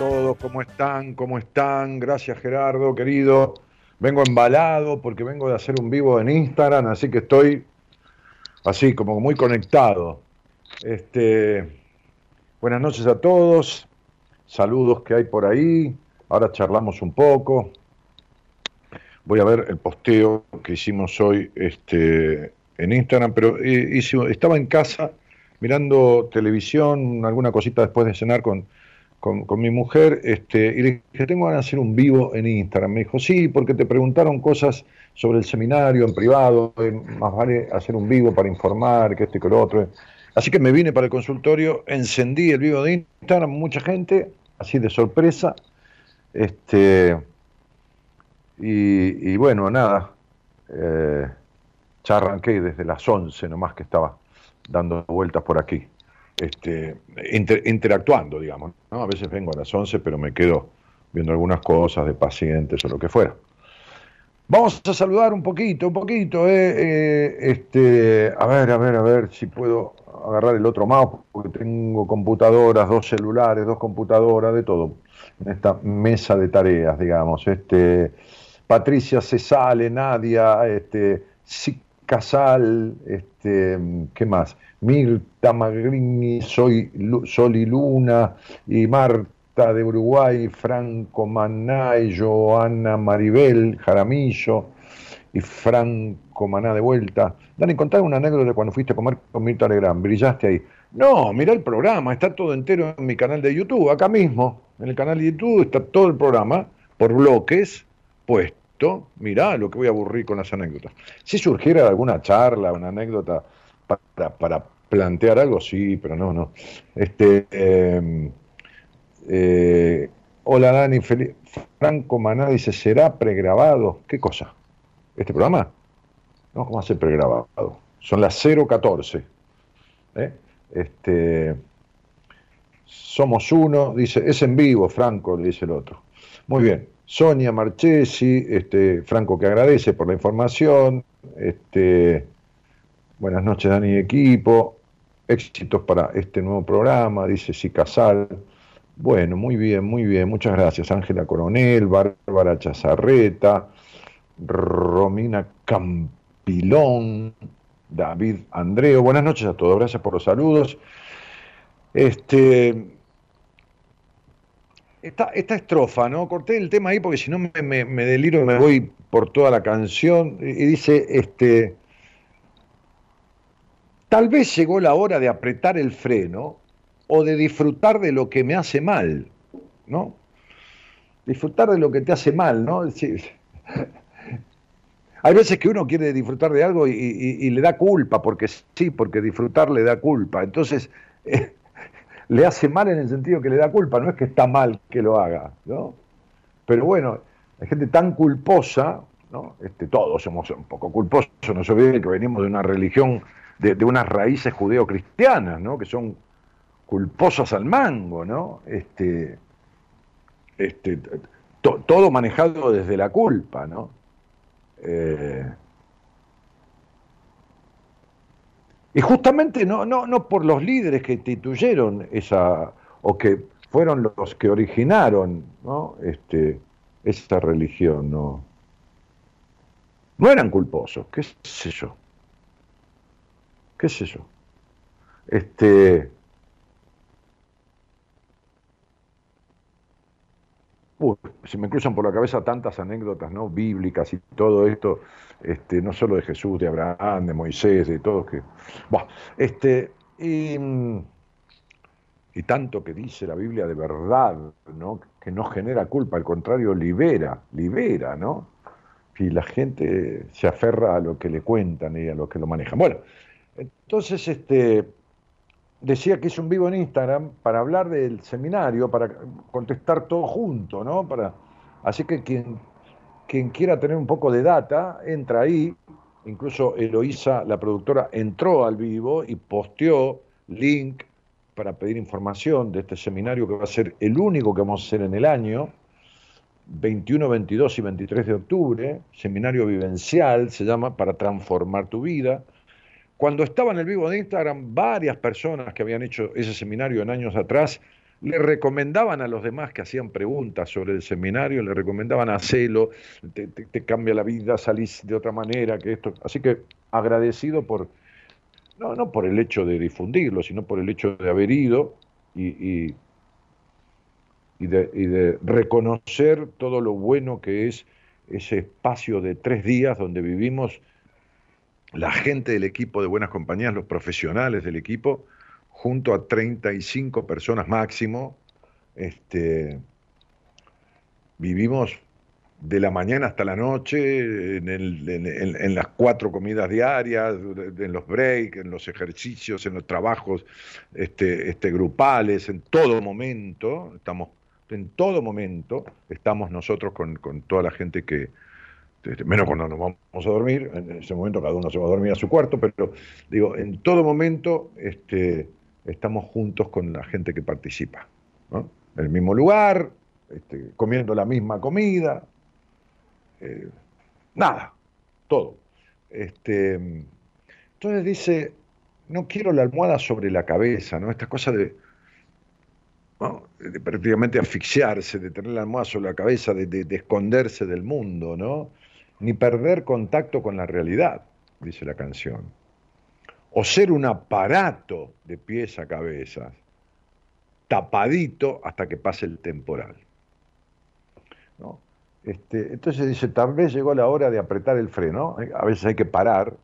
todos, ¿cómo están? ¿Cómo están? Gracias Gerardo, querido. Vengo embalado porque vengo de hacer un vivo en Instagram, así que estoy así como muy conectado. Este, buenas noches a todos, saludos que hay por ahí, ahora charlamos un poco. Voy a ver el posteo que hicimos hoy este, en Instagram, pero eh, estaba en casa mirando televisión, alguna cosita después de cenar con con, mi mujer este, y le dije, tengo ganas de hacer un vivo en Instagram. Me dijo, sí, porque te preguntaron cosas sobre el seminario en privado, más vale hacer un vivo para informar, que esto y que lo otro. Así que me vine para el consultorio, encendí el vivo de Instagram, mucha gente, así de sorpresa. Este, y, bueno, nada, eh, ya arranqué desde las 11 nomás que estaba dando vueltas por aquí este, interactuando, digamos. ¿no? A veces vengo a las 11, pero me quedo viendo algunas cosas de pacientes o lo que fuera. Vamos a saludar un poquito, un poquito, eh, eh, este, a ver, a ver, a ver si puedo agarrar el otro mouse, porque tengo computadoras, dos celulares, dos computadoras, de todo, en esta mesa de tareas, digamos. Este, Patricia Cesale, Nadia, este, Casal, este, ¿qué más? Mirta Magrini, Soy, Sol y Luna, y Marta de Uruguay, Franco Manay, Joana Maribel Jaramillo, y Franco Maná de vuelta. Dani, contame una anécdota de cuando fuiste a comer con Mirta Legrand, brillaste ahí. No, mira el programa, está todo entero en mi canal de YouTube, acá mismo, en el canal de YouTube está todo el programa, por bloques, puesto. Mirá lo que voy a aburrir con las anécdotas. Si surgiera alguna charla, una anécdota para, plantear algo, sí, pero no, no. Este, em, eh, hola Dani, Franco Maná dice, ¿será pregrabado? ¿Qué cosa? ¿Este programa? No, ¿cómo hace pregrabado? Son las 014. ¿eh? Este, somos uno, dice, es en vivo, Franco, le dice el otro. Muy bien. Sonia Marchesi, este, Franco que agradece por la información, este, Buenas noches, Dani equipo. Éxitos para este nuevo programa, dice Sicasal. Bueno, muy bien, muy bien. Muchas gracias, Ángela Coronel, Bárbara Chazarreta, Romina Campilón, David Andreo. Buenas noches a todos, gracias por los saludos. Este, esta, estrofa, ¿no? Corté el tema ahí porque si no me, deliro y me voy por toda la canción. Y dice, este, Tal vez llegó la hora de apretar el freno o de disfrutar de lo que me hace mal, ¿no? Disfrutar de lo que te hace mal, ¿no? hay veces que uno quiere disfrutar de algo y, le da culpa, porque sí, porque disfrutar le da culpa. Entonces, le hace mal en el sentido que le da culpa, no es que está mal que lo haga, ¿no? Pero bueno, hay gente tan culposa ¿no? Este, todos somos un poco culposos, no se olviden que venimos de una religión, de, unas raíces judeo-cristianas, ¿no? Que son culposas al mango, ¿no? Este, este, todo manejado desde la culpa, ¿no? Eh, y justamente no, no, no por los líderes que instituyeron esa, o que fueron los que originaron ¿no? este, esa religión, no, no eran culposos, qué sé yo, qué sé yo. Este, Uy, se me cruzan por la cabeza tantas anécdotas no bíblicas y todo esto, este, no solo de Jesús, de Abraham, de Moisés, de todos que. este, y, y, tanto que dice la Biblia de verdad, ¿no? que no genera culpa, al contrario, libera, libera, ¿no? Y la gente se aferra a lo que le cuentan y a lo que lo manejan. Bueno, entonces, este, decía que es un vivo en Instagram para hablar del seminario, para contestar todo junto, ¿no? Para, así que quien, quien quiera tener un poco de data, entra ahí. Incluso Eloísa, la productora, entró al vivo y posteó link para pedir información de este seminario que va a ser el único que vamos a hacer en el año, 21, 22 y 23 de octubre, seminario vivencial, se llama, para transformar tu vida. Cuando estaba en el vivo de Instagram, varias personas que habían hecho ese seminario en años atrás le recomendaban a los demás que hacían preguntas sobre el seminario, le recomendaban hacerlo, te, te, cambia la vida, salís de otra manera, que esto. Así que agradecido por, no, no por el hecho de difundirlo, sino por el hecho de haber ido y, y, de, y de reconocer todo lo bueno que es ese espacio de tres días donde vivimos la gente del equipo de Buenas Compañías, los profesionales del equipo, junto a 35 personas máximo, este, vivimos de la mañana hasta la noche, en, las cuatro comidas diarias, en los breaks, en los ejercicios, en los trabajos este, este, grupales, en todo momento, estamos, en todo momento, estamos nosotros con toda la gente que, este, menos cuando nos vamos a dormir, en ese momento cada uno se va a dormir a su cuarto, pero digo, en todo momento este, estamos juntos con la gente que participa, En el mismo lugar, este, comiendo la misma comida, eh, nada, todo. Este, entonces dice, no quiero la almohada sobre la cabeza, ¿no? Esta cosa de, de prácticamente asfixiarse, de tener la almohada sobre la cabeza, de, de esconderse del mundo, ¿no? Ni perder contacto con la realidad, dice la canción. O ser un aparato de pies a cabeza, tapadito hasta que pase el temporal. Este, entonces dice, tal vez llegó la hora de apretar el freno, a veces hay que parar,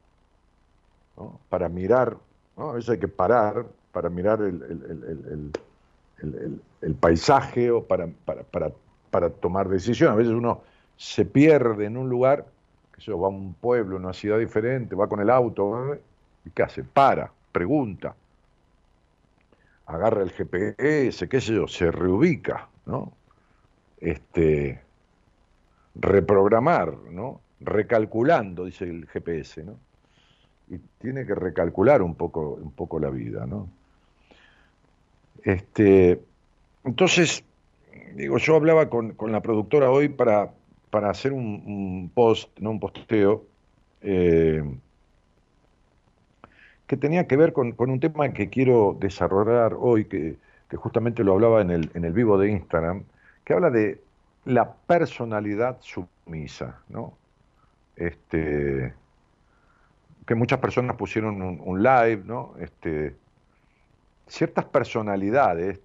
para mirar, a veces hay que parar para mirar el, paisaje o para, para, para, para tomar decisiones. A veces uno se pierde en un lugar, que se va a un pueblo, una ciudad diferente, va con el auto, ¿y qué hace? Para, pregunta, agarra el GPS, qué sé yo, se reubica, ¿no? Este, reprogramar, ¿no? Recalculando, dice el GPS, ¿no? Y tiene que recalcular un poco, un poco la vida, ¿no? Este, entonces, digo, yo hablaba con, con la productora hoy para, para hacer un, post, no un posteo, eh, que tenía que ver con, un tema que quiero desarrollar hoy, que, justamente lo hablaba en el, vivo de Instagram, que habla de la personalidad sumisa, ¿no? Este, que muchas personas pusieron un, un, live, ¿no? Este, ciertas personalidades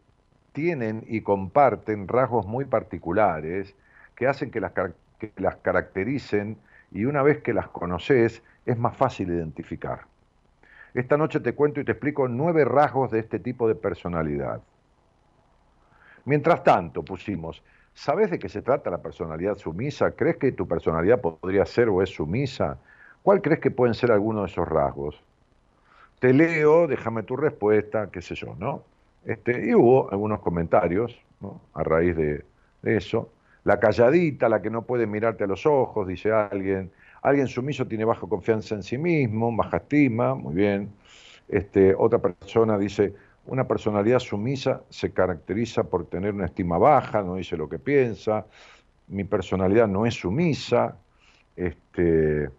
tienen y comparten rasgos muy particulares que hacen que las, que las caractericen y una vez que las conoces es más fácil identificar. Esta noche te cuento y te explico nueve rasgos de este tipo de personalidad. Mientras tanto, pusimos, ¿sabes de qué se trata la personalidad sumisa? ¿Crees que tu personalidad podría ser o es sumisa? ¿Cuál crees que pueden ser algunos de esos rasgos? Te leo, déjame tu respuesta, qué sé yo, ¿no? Este, y hubo algunos comentarios a raíz de, eso. La calladita, la que no puede mirarte a los ojos, dice alguien. Alguien sumiso tiene baja confianza en sí mismo, baja estima, muy bien. Este, otra persona dice, una personalidad sumisa se caracteriza por tener una estima baja, no dice lo que piensa. Mi personalidad no es sumisa. Este,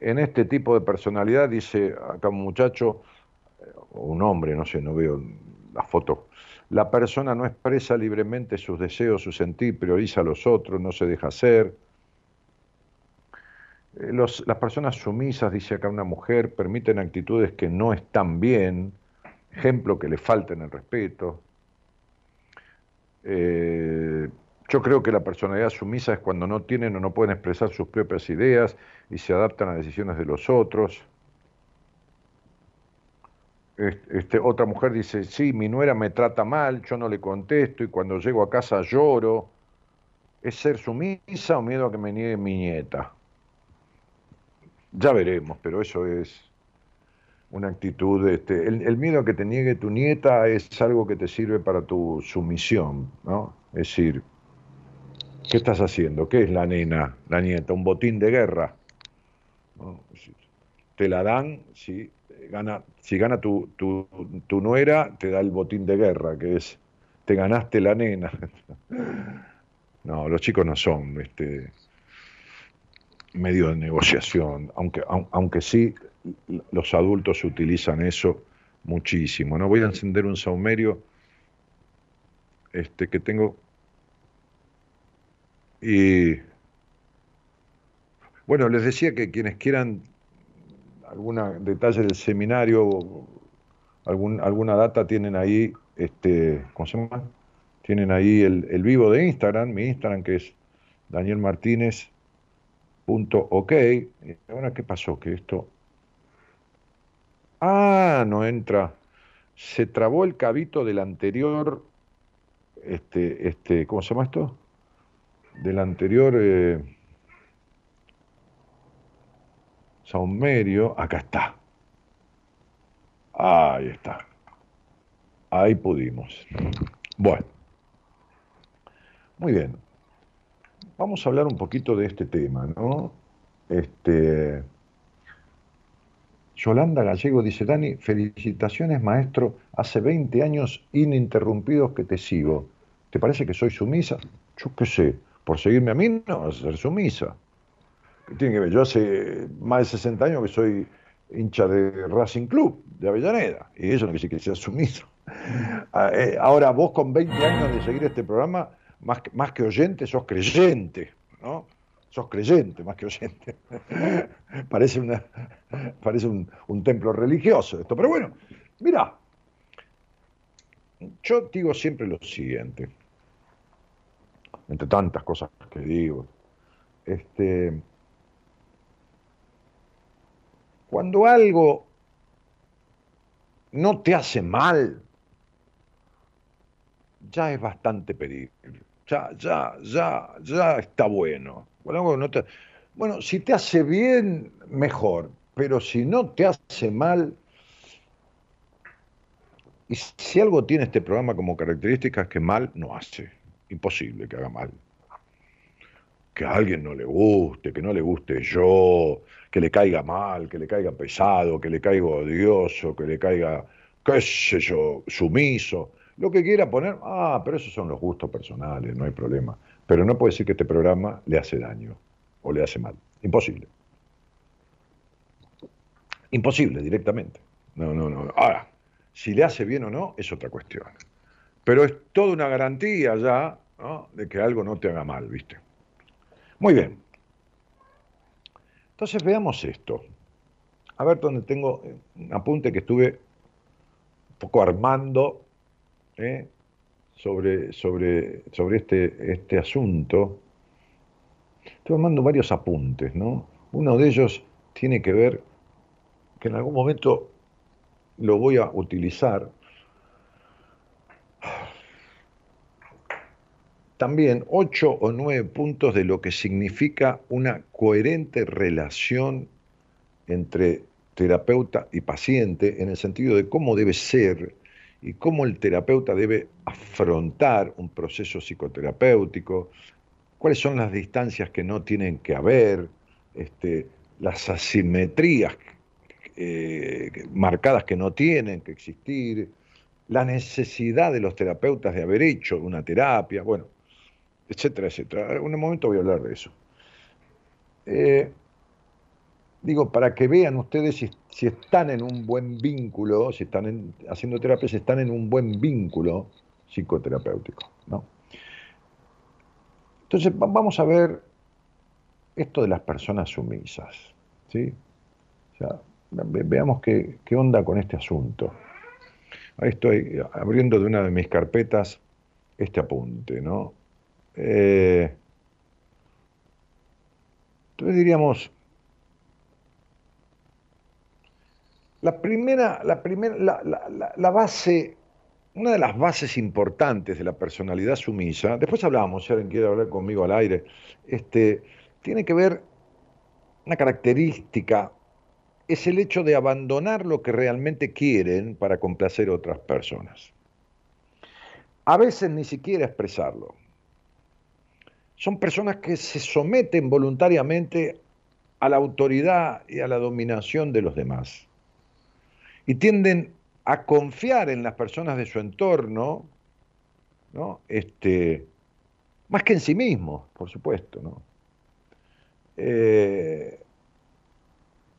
en este tipo de personalidad, dice acá un muchacho, o un hombre, no sé, no veo la foto, la persona no expresa libremente sus deseos, su sentir, prioriza a los otros, no se deja hacer. Eh, las personas sumisas, dice acá una mujer, permiten actitudes que no están bien, ejemplo que le falten el respeto. Eh, yo creo que la personalidad sumisa es cuando no tienen o no pueden expresar sus propias ideas y se adaptan a decisiones de los otros. Este, otra mujer dice, sí, mi nuera me trata mal, yo no le contesto y cuando llego a casa lloro. ¿Es ser sumisa o miedo a que me niegue mi nieta? Ya veremos, pero eso es una actitud. Este, el, miedo a que te niegue tu nieta es algo que te sirve para tu sumisión, ¿no? Es decir, ¿qué estás haciendo? ¿Qué es la nena, la nieta? ¿Un botín de guerra? Te la dan si gana, si gana tu, tu, tu, nuera, te da el botín de guerra, que es, te ganaste la nena. No, los chicos no son este, medio de negociación, aunque, aunque sí los adultos utilizan eso muchísimo. ¿no? Voy a encender un saumerio este, que tengo y bueno, les decía que quienes quieran algún detalle del seminario, algún, alguna data tienen ahí, este, ¿cómo se llama? Tienen ahí el, el vivo de Instagram, mi Instagram que es Daniel Martínez. Punto ok. Ahora, ¿qué pasó? Que esto. Ah, no entra. Se trabó el cabito del anterior. Este, este, ¿cómo se llama esto? Del anterior. Eh, Saumerio, acá está. Ahí está. Ahí pudimos. Bueno. Muy bien. Vamos a hablar un poquito de este tema, ¿no? Este. Yolanda Gallego dice, Dani, felicitaciones maestro, hace 20 años ininterrumpidos que te sigo. ¿Te parece que soy sumisa? Yo qué sé, por seguirme a mí no vas a ser sumisa tiene que ver? Yo hace más de 60 años que soy hincha de Racing Club, de Avellaneda, y eso no quiere decir que sea sumiso. Ah, eh, ahora, vos con 20 años de seguir este programa, más más que oyente, sos creyente, ¿no? Sos creyente más que oyente. parece una, parece un, un templo religioso esto. Pero bueno, mira, yo digo siempre lo siguiente, entre tantas cosas que digo, este, cuando algo no te hace mal, ya es bastante pedir. Ya, ya, ya, ya está bueno. Bueno, si te hace bien, mejor. Pero si no te hace mal, y si algo tiene este programa como característica es que mal no hace. Imposible que haga mal. Que a alguien no le guste, que no le guste yo, que le caiga mal, que le caiga pesado, que le caiga odioso, que le caiga, qué sé yo, sumiso, lo que quiera poner, ah, pero esos son los gustos personales, no hay problema. Pero no puede decir que este programa le hace daño o le hace mal. Imposible. Imposible, directamente. No, no, no. Ahora, si le hace bien o no, es otra cuestión. Pero es toda una garantía ya de que algo no te haga mal, ¿viste? Muy bien. Entonces veamos esto. A ver dónde tengo un apunte que estuve un poco armando ¿eh? sobre, sobre, sobre este, este asunto. Estuve armando varios apuntes, ¿no? Uno de ellos tiene que ver que en algún momento lo voy a utilizar también ocho o nueve puntos de lo que significa una coherente relación entre terapeuta y paciente en el sentido de cómo debe ser y cómo el terapeuta debe afrontar un proceso psicoterapéutico, cuáles son las distancias que no tienen que haber, este, las asimetrías eh, marcadas que no tienen que existir, la necesidad de los terapeutas de haber hecho una terapia, bueno, etcétera, etcétera. En un momento voy a hablar de eso. Eh, digo, para que vean ustedes si, están en un buen vínculo, si están haciendo terapia, si están en un buen vínculo psicoterapéutico. ¿no? Entonces, vamos a ver esto de las personas sumisas. ¿sí? veamos qué, qué onda con este asunto. Ahí estoy abriendo de una de mis carpetas este apunte, ¿no? Eh, entonces diríamos, la primera, la, primera la, base, una de las bases importantes de la personalidad sumisa, después hablábamos, si alguien quiere hablar conmigo al aire, este, tiene que ver una característica, es el hecho de abandonar lo que realmente quieren para complacer a otras personas. A veces ni siquiera expresarlo son personas que se someten voluntariamente a la autoridad y a la dominación de los demás. Y tienden a confiar en las personas de su entorno, ¿no? Este, más que en sí mismos, por supuesto. ¿no? Eh,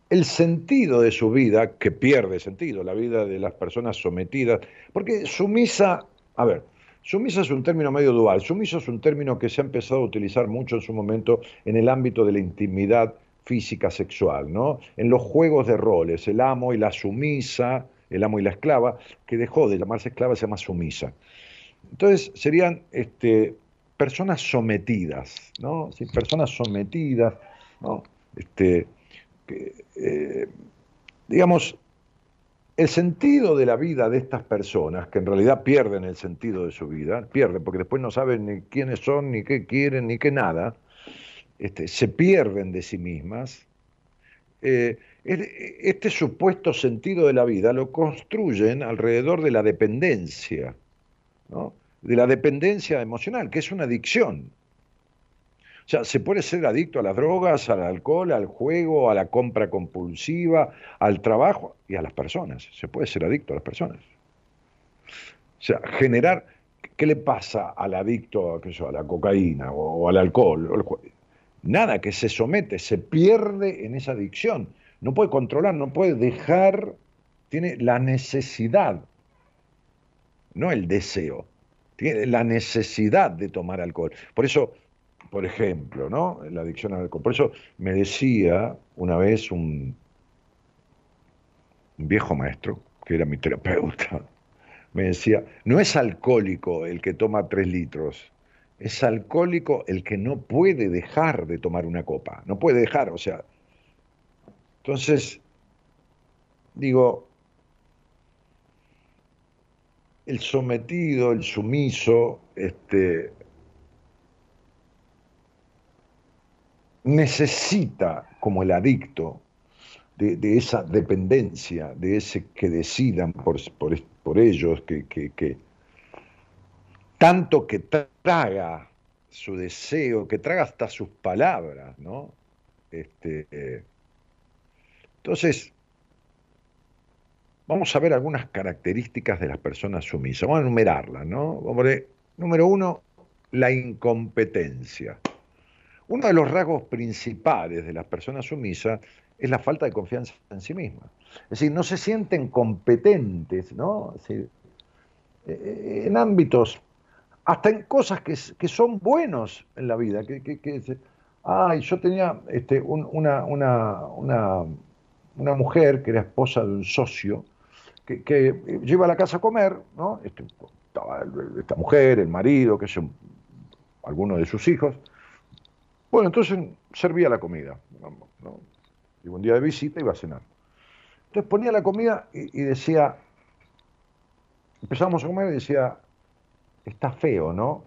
el sentido de su vida, que pierde sentido, la vida de las personas sometidas, porque sumisa, a ver, Sumisa es un término medio dual. Sumiso es un término que se ha empezado a utilizar mucho en su momento en el ámbito de la intimidad física sexual, ¿no? En los juegos de roles, el amo y la sumisa, el amo y la esclava, que dejó de llamarse esclava, se llama sumisa. Entonces serían este, personas sometidas, ¿no? personas sometidas, ¿no? Este, eh, digamos, el sentido de la vida de estas personas, que en realidad pierden el sentido de su vida, pierden porque después no saben ni quiénes son, ni qué quieren, ni qué nada, este, se pierden de sí mismas, eh, este supuesto sentido de la vida lo construyen alrededor de la dependencia, de la dependencia emocional, que es una adicción. Sea, se puede ser adicto a las drogas, al alcohol, al juego, a la compra compulsiva, al trabajo y a las personas. Se puede ser adicto a las personas. O sea, generar, ¿qué le pasa al adicto a, a la cocaína o, al alcohol? Nada, que se somete, se pierde en esa adicción. No puede controlar, no puede dejar, tiene la necesidad, no el deseo, tiene la necesidad de tomar alcohol. Por eso por ejemplo, ¿no? La adicción al alcohol. Por eso me decía una vez un, viejo maestro, que era mi terapeuta, me decía, no es alcohólico el que toma tres litros, es alcohólico el que no puede dejar de tomar una copa, no puede dejar, o sea. Entonces, digo, el sometido, el sumiso, este, necesita, como el adicto, de, esa dependencia, de ese que decidan por, ellos, que, tanto que traga su deseo, que traga hasta sus palabras, ¿no? Este, entonces, vamos a ver algunas características de las personas sumisas. Vamos a enumerarlas, ¿no? número uno, la incompetencia. Uno de los rasgos principales de las personas sumisas es la falta de confianza en sí mismas. Es decir, no se sienten competentes, ¿no? Eh, en ámbitos, hasta en cosas que, son buenos en la vida. Que, que, ay, yo tenía este, una, una, mujer que era esposa de un socio, que, que iba a la casa a comer, ¿no? Este, estaba esta mujer, el marido, que es alguno de sus hijos, bueno, entonces servía la comida. ¿no? Un día de visita iba a cenar. Entonces ponía la comida y, decía, empezamos a comer y decía, está feo, ¿no?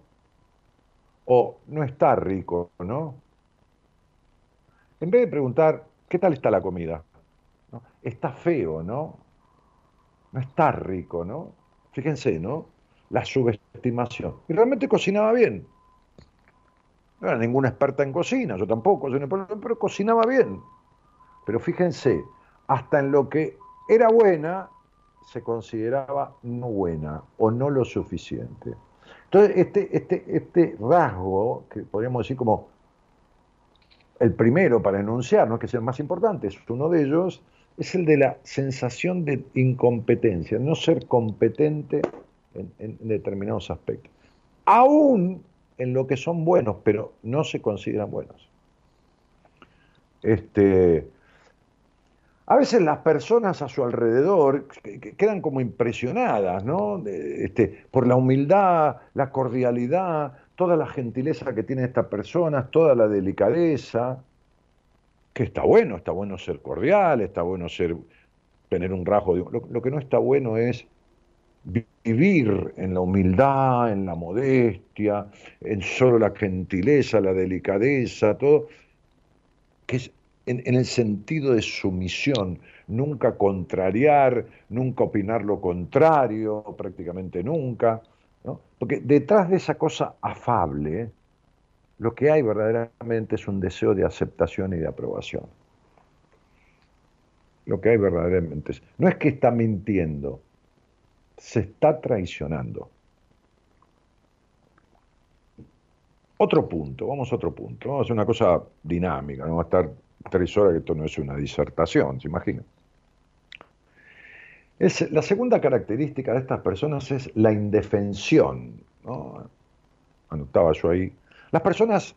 O no está rico, ¿no? En vez de preguntar, ¿qué tal está la comida? Está feo, ¿no? No está rico, ¿no? Fíjense, ¿no? La subestimación. Y realmente cocinaba bien. No era ninguna experta en cocina, yo tampoco, pero cocinaba bien. Pero fíjense, hasta en lo que era buena, se consideraba no buena o no lo suficiente. Entonces, este, este, este rasgo, que podríamos decir como el primero para enunciar, no es que sea el más importante, es uno de ellos, es el de la sensación de incompetencia, no ser competente en, en determinados aspectos. Aún en lo que son buenos, pero no se consideran buenos. Este, a veces las personas a su alrededor quedan como impresionadas, ¿no? Este, por la humildad, la cordialidad, toda la gentileza que tiene esta persona, toda la delicadeza, que está bueno, está bueno ser cordial, está bueno ser, tener un rasgo. lo que no está bueno es vivir en la humildad, en la modestia, en solo la gentileza, la delicadeza, todo, que es en, el sentido de sumisión, nunca contrariar, nunca opinar lo contrario, prácticamente nunca, porque detrás de esa cosa afable, lo que hay verdaderamente es un deseo de aceptación y de aprobación. Lo que hay verdaderamente es, no es que está mintiendo, se está traicionando. Otro punto, vamos a otro punto, vamos a hacer una cosa dinámica, no vamos a estar tres horas, que esto no es una disertación, ¿se imagina? Es, la segunda característica de estas personas es la indefensión. ¿no? Anotaba yo ahí. Las personas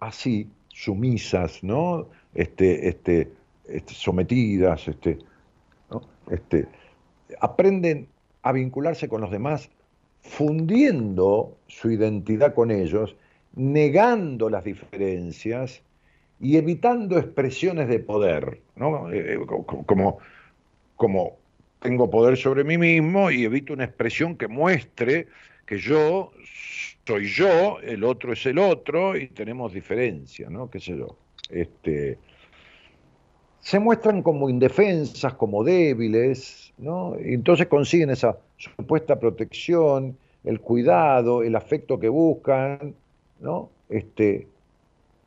así, sumisas, ¿no? Este, este, este sometidas, este, este, aprenden a vincularse con los demás, fundiendo su identidad con ellos, negando las diferencias y evitando expresiones de poder, ¿no? Eh, eh, como, como tengo poder sobre mí mismo y evito una expresión que muestre que yo soy yo, el otro es el otro y tenemos diferencia, ¿no? ¿Qué sé yo? Este, se muestran como indefensas, como débiles, ¿no? Y entonces consiguen esa supuesta protección, el cuidado, el afecto que buscan, ¿no? Este,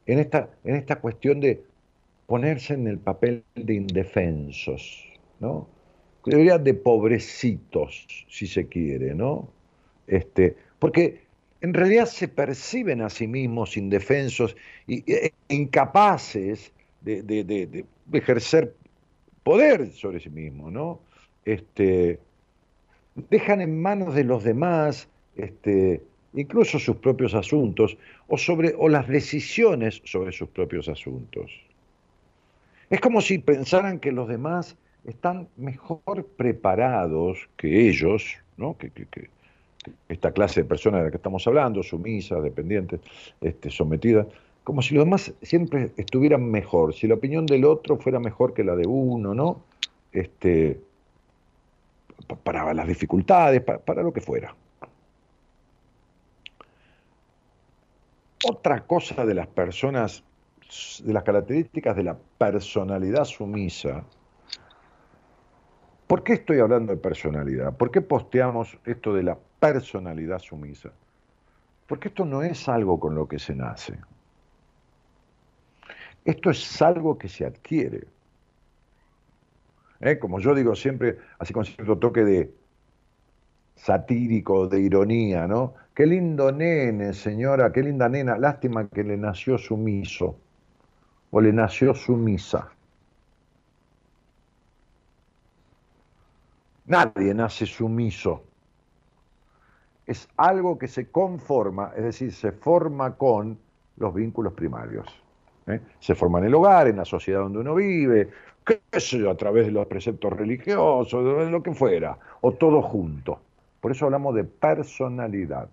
en, esta, en esta cuestión de ponerse en el papel de indefensos, ¿no? Debería de pobrecitos, si se quiere, ¿no? Este, porque en realidad se perciben a sí mismos indefensos e incapaces de, ejercer poder sobre sí mismo, ¿no? Este, dejan en manos de los demás este, incluso sus propios asuntos o, sobre, o las decisiones sobre sus propios asuntos. Es como si pensaran que los demás están mejor preparados que ellos, que, esta clase de personas de la que estamos hablando, sumisas, dependientes, este, sometidas, como si los demás siempre estuvieran mejor, si la opinión del otro fuera mejor que la de uno, ¿no? Este, para las dificultades, para, lo que fuera. Otra cosa de las personas, de las características de la personalidad sumisa, ¿por qué estoy hablando de personalidad? ¿Por qué posteamos esto de la personalidad sumisa? Porque esto no es algo con lo que se nace. Esto es algo que se adquiere. ¿Eh? Como yo digo siempre, así con cierto toque de satírico, de ironía, ¿no? Qué lindo nene, señora, qué linda nena, lástima que le nació sumiso o le nació sumisa. Nadie nace sumiso. Es algo que se conforma, es decir, se forma con los vínculos primarios. ¿eh? Se forma en el hogar, en la sociedad donde uno vive, qué a través de los preceptos religiosos, de lo que fuera, o todo junto. Por eso hablamos de personalidad,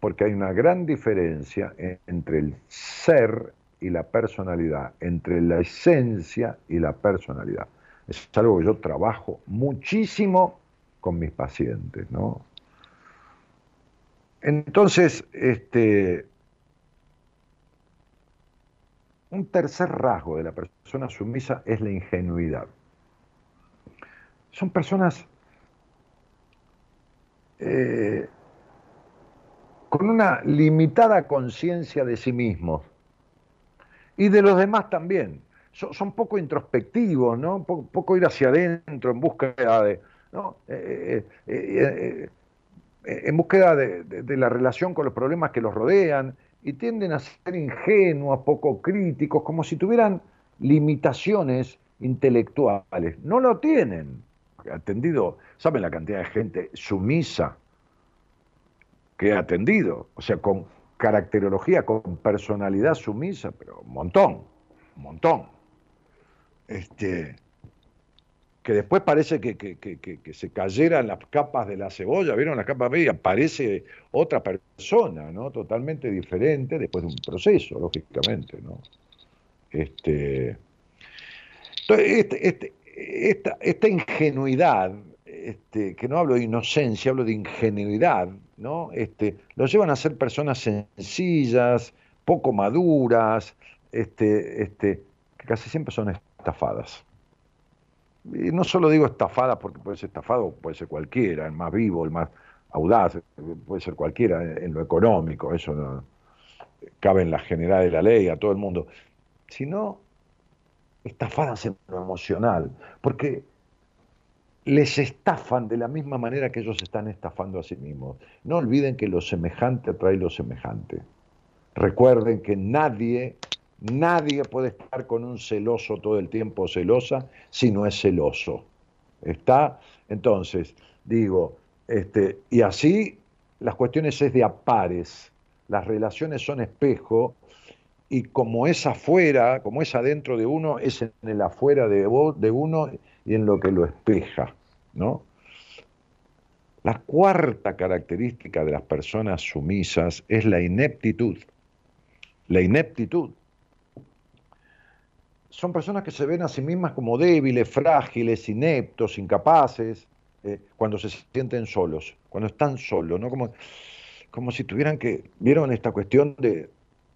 porque hay una gran diferencia entre el ser y la personalidad, entre la esencia y la personalidad. Es algo que yo trabajo muchísimo con mis pacientes, ¿no? Entonces, este, un tercer rasgo de la persona sumisa es la ingenuidad. Son personas eh, con una limitada conciencia de sí mismos y de los demás también. Son, poco introspectivos, ¿no? Poco, ir hacia adentro en búsqueda de, ¿no? Eh, eh, en búsqueda de, la relación con los problemas que los rodean y tienden a ser ingenuos, poco críticos, como si tuvieran limitaciones intelectuales. No lo tienen. Atendido, ¿saben la cantidad de gente sumisa que he atendido? O sea, con caracterología, con personalidad sumisa, pero un montón, un montón. Este, que después parece que, que, se cayeran las capas de la cebolla, ¿vieron las capas y aparece otra persona, ¿no? Totalmente diferente después de un proceso, lógicamente, ¿no? Este, este, este, esta, esta ingenuidad, este, que no hablo de inocencia, hablo de ingenuidad, ¿no? Este, lo llevan a ser personas sencillas, poco maduras, este, este, que casi siempre son estafadas. Y no solo digo estafadas porque puede ser estafado, puede ser cualquiera, el más vivo, el más audaz, puede ser cualquiera en lo económico, eso no, cabe en la general de la ley a todo el mundo, sino estafadas en lo emocional, porque les estafan de la misma manera que ellos están estafando a sí mismos. No olviden que lo semejante atrae lo semejante. Recuerden que nadie, nadie puede estar con un celoso todo el tiempo celosa si no es celoso. ¿Está? Entonces, digo, este, y así las cuestiones es de apares, las relaciones son espejo y como es afuera, como es adentro de uno, es en el afuera de, de uno y en lo que lo espeja, ¿no? La cuarta característica de las personas sumisas es la ineptitud. La ineptitud. Son personas que se ven a sí mismas como débiles, frágiles, ineptos, incapaces, eh, cuando se sienten solos, cuando están solos, ¿no? Como, como si tuvieran que, vieron esta cuestión de,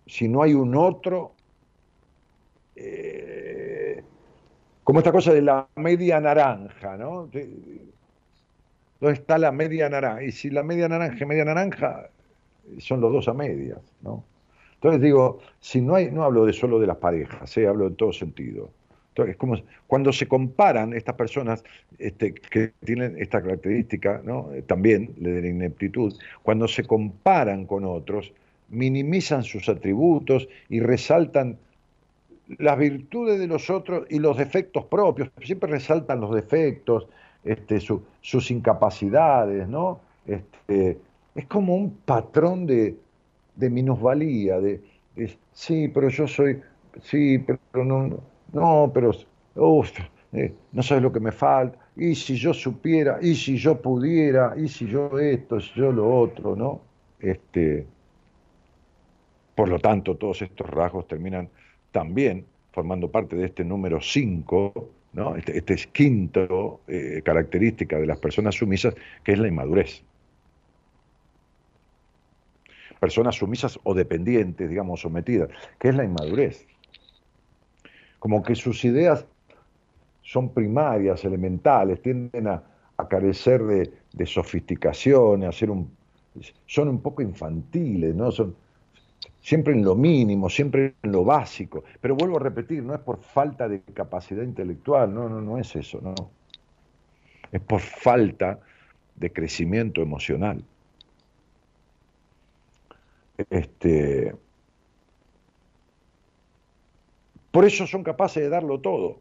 si no hay un otro, eh, como esta cosa de la media naranja, ¿no? ¿Dónde está la media naranja? Y si la media naranja y media naranja, son los dos a medias, ¿no? Entonces digo, si no hay, no hablo de solo de las parejas, ¿eh? hablo en todo sentido. Entonces, como cuando se comparan estas personas este, que tienen esta característica, ¿no? también de la ineptitud, cuando se comparan con otros, minimizan sus atributos y resaltan las virtudes de los otros y los defectos propios, siempre resaltan los defectos, este, sus incapacidades, ¿no? Este, es como un patrón de, minusvalía, de, sí, pero yo soy, sí, pero no, no, pero, eh, no sabes lo que me falta, y si yo supiera, y si yo pudiera, y si yo esto, si yo lo otro, ¿no? Este, por lo tanto, todos estos rasgos terminan también formando parte de este número 5, ¿no? este, este es quinto eh, característica de las personas sumisas, que es la inmadurez. Personas sumisas o dependientes, digamos, sometidas, que es la inmadurez. Como que sus ideas son primarias, elementales, tienden a, carecer de, sofisticación, a ser un, son un poco infantiles, ¿no? Son, siempre en lo mínimo, siempre en lo básico. Pero vuelvo a repetir, no es por falta de capacidad intelectual, no, no, no es eso, no. Es por falta de crecimiento emocional. Este, por eso son capaces de darlo todo.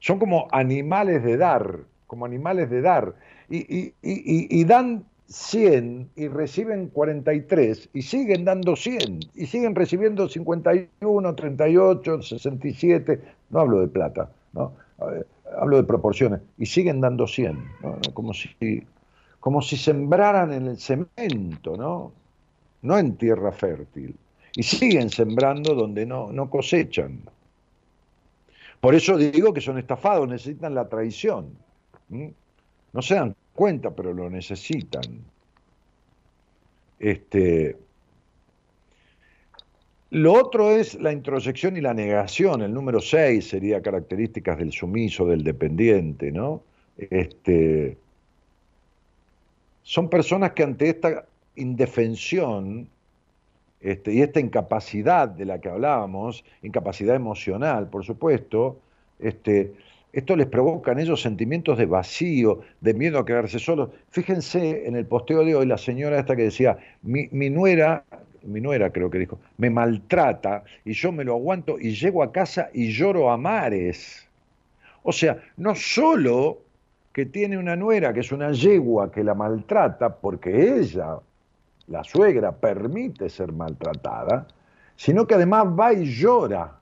Son como animales de dar, como animales de dar. Y, y dan 100 y reciben 43 y siguen dando 100 y siguen recibiendo 51, 38, 67, no hablo de plata, ¿no? hablo de proporciones, y siguen dando 100, como, si, como si sembraran en el cemento, ¿no? no en tierra fértil, y siguen sembrando donde no, no cosechan. Por eso digo que son estafados, necesitan la traición. No se dan cuenta, pero lo necesitan. Este, lo otro es la introyección y la negación. El número 6 sería características del sumiso, del dependiente, ¿no? Este, son personas que ante esta indefensión este, y esta incapacidad de la que hablábamos, incapacidad emocional, por supuesto, este, esto les provoca en ellos sentimientos de vacío, de miedo a quedarse solos. Fíjense en el posteo de hoy la señora esta que decía, mi, mi nuera, mi nuera creo que dijo, me maltrata y yo me lo aguanto y llego a casa y lloro a mares. O sea, no solo que tiene una nuera que es una yegua que la maltrata porque ella la suegra permite ser maltratada, sino que además va y llora.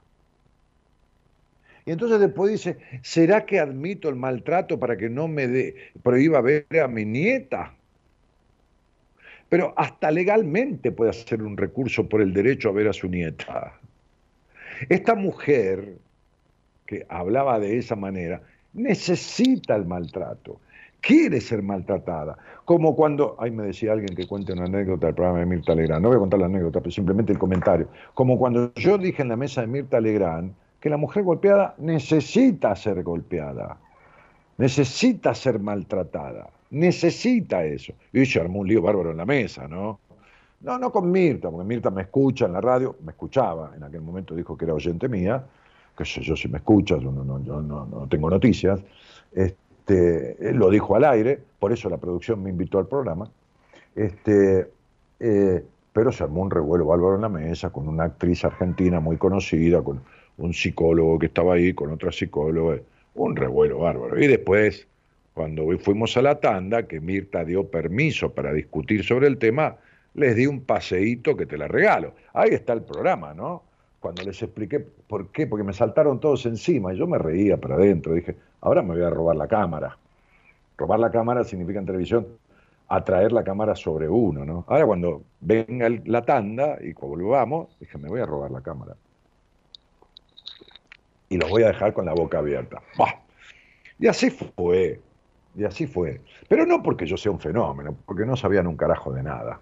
Y entonces después dice, ¿será que admito el maltrato para que no me de, prohíba ver a mi nieta? Pero hasta legalmente puede hacer un recurso por el derecho a ver a su nieta. Esta mujer que hablaba de esa manera necesita el maltrato quiere ser maltratada. Como cuando, ay, me decía alguien que cuente una anécdota del programa de Mirta Legrand, no voy a contar la anécdota, pero simplemente el comentario. Como cuando yo dije en la mesa de Mirta Legrand que la mujer golpeada necesita ser golpeada, necesita ser maltratada, necesita eso. Y se armó un lío bárbaro en la mesa, ¿no? No, no con Mirta, porque Mirta me escucha en la radio, me escuchaba, en aquel momento dijo que era oyente mía, que sé yo si me escucha, yo no, no, yo no, tengo noticias. Este, lo dijo al aire, por eso la producción me invitó al programa, este, eh, pero se armó un revuelo bárbaro en la mesa con una actriz argentina muy conocida, con un psicólogo que estaba ahí, con otra psicóloga, un revuelo bárbaro. Y después, cuando fuimos a la tanda, que Mirta dio permiso para discutir sobre el tema, les di un paseíto que te la regalo. Ahí está el programa, ¿no? Cuando les expliqué por qué, porque me saltaron todos encima y yo me reía para adentro, dije, Ahora me voy a robar la cámara. Robar la cámara significa en televisión atraer la cámara sobre uno, ¿no? Ahora cuando venga la tanda y cuando volvamos, dije, me voy a robar la cámara. Y los voy a dejar con la boca abierta. Y así fue, y así fue. Pero no porque yo sea un fenómeno, porque no sabían un carajo de nada.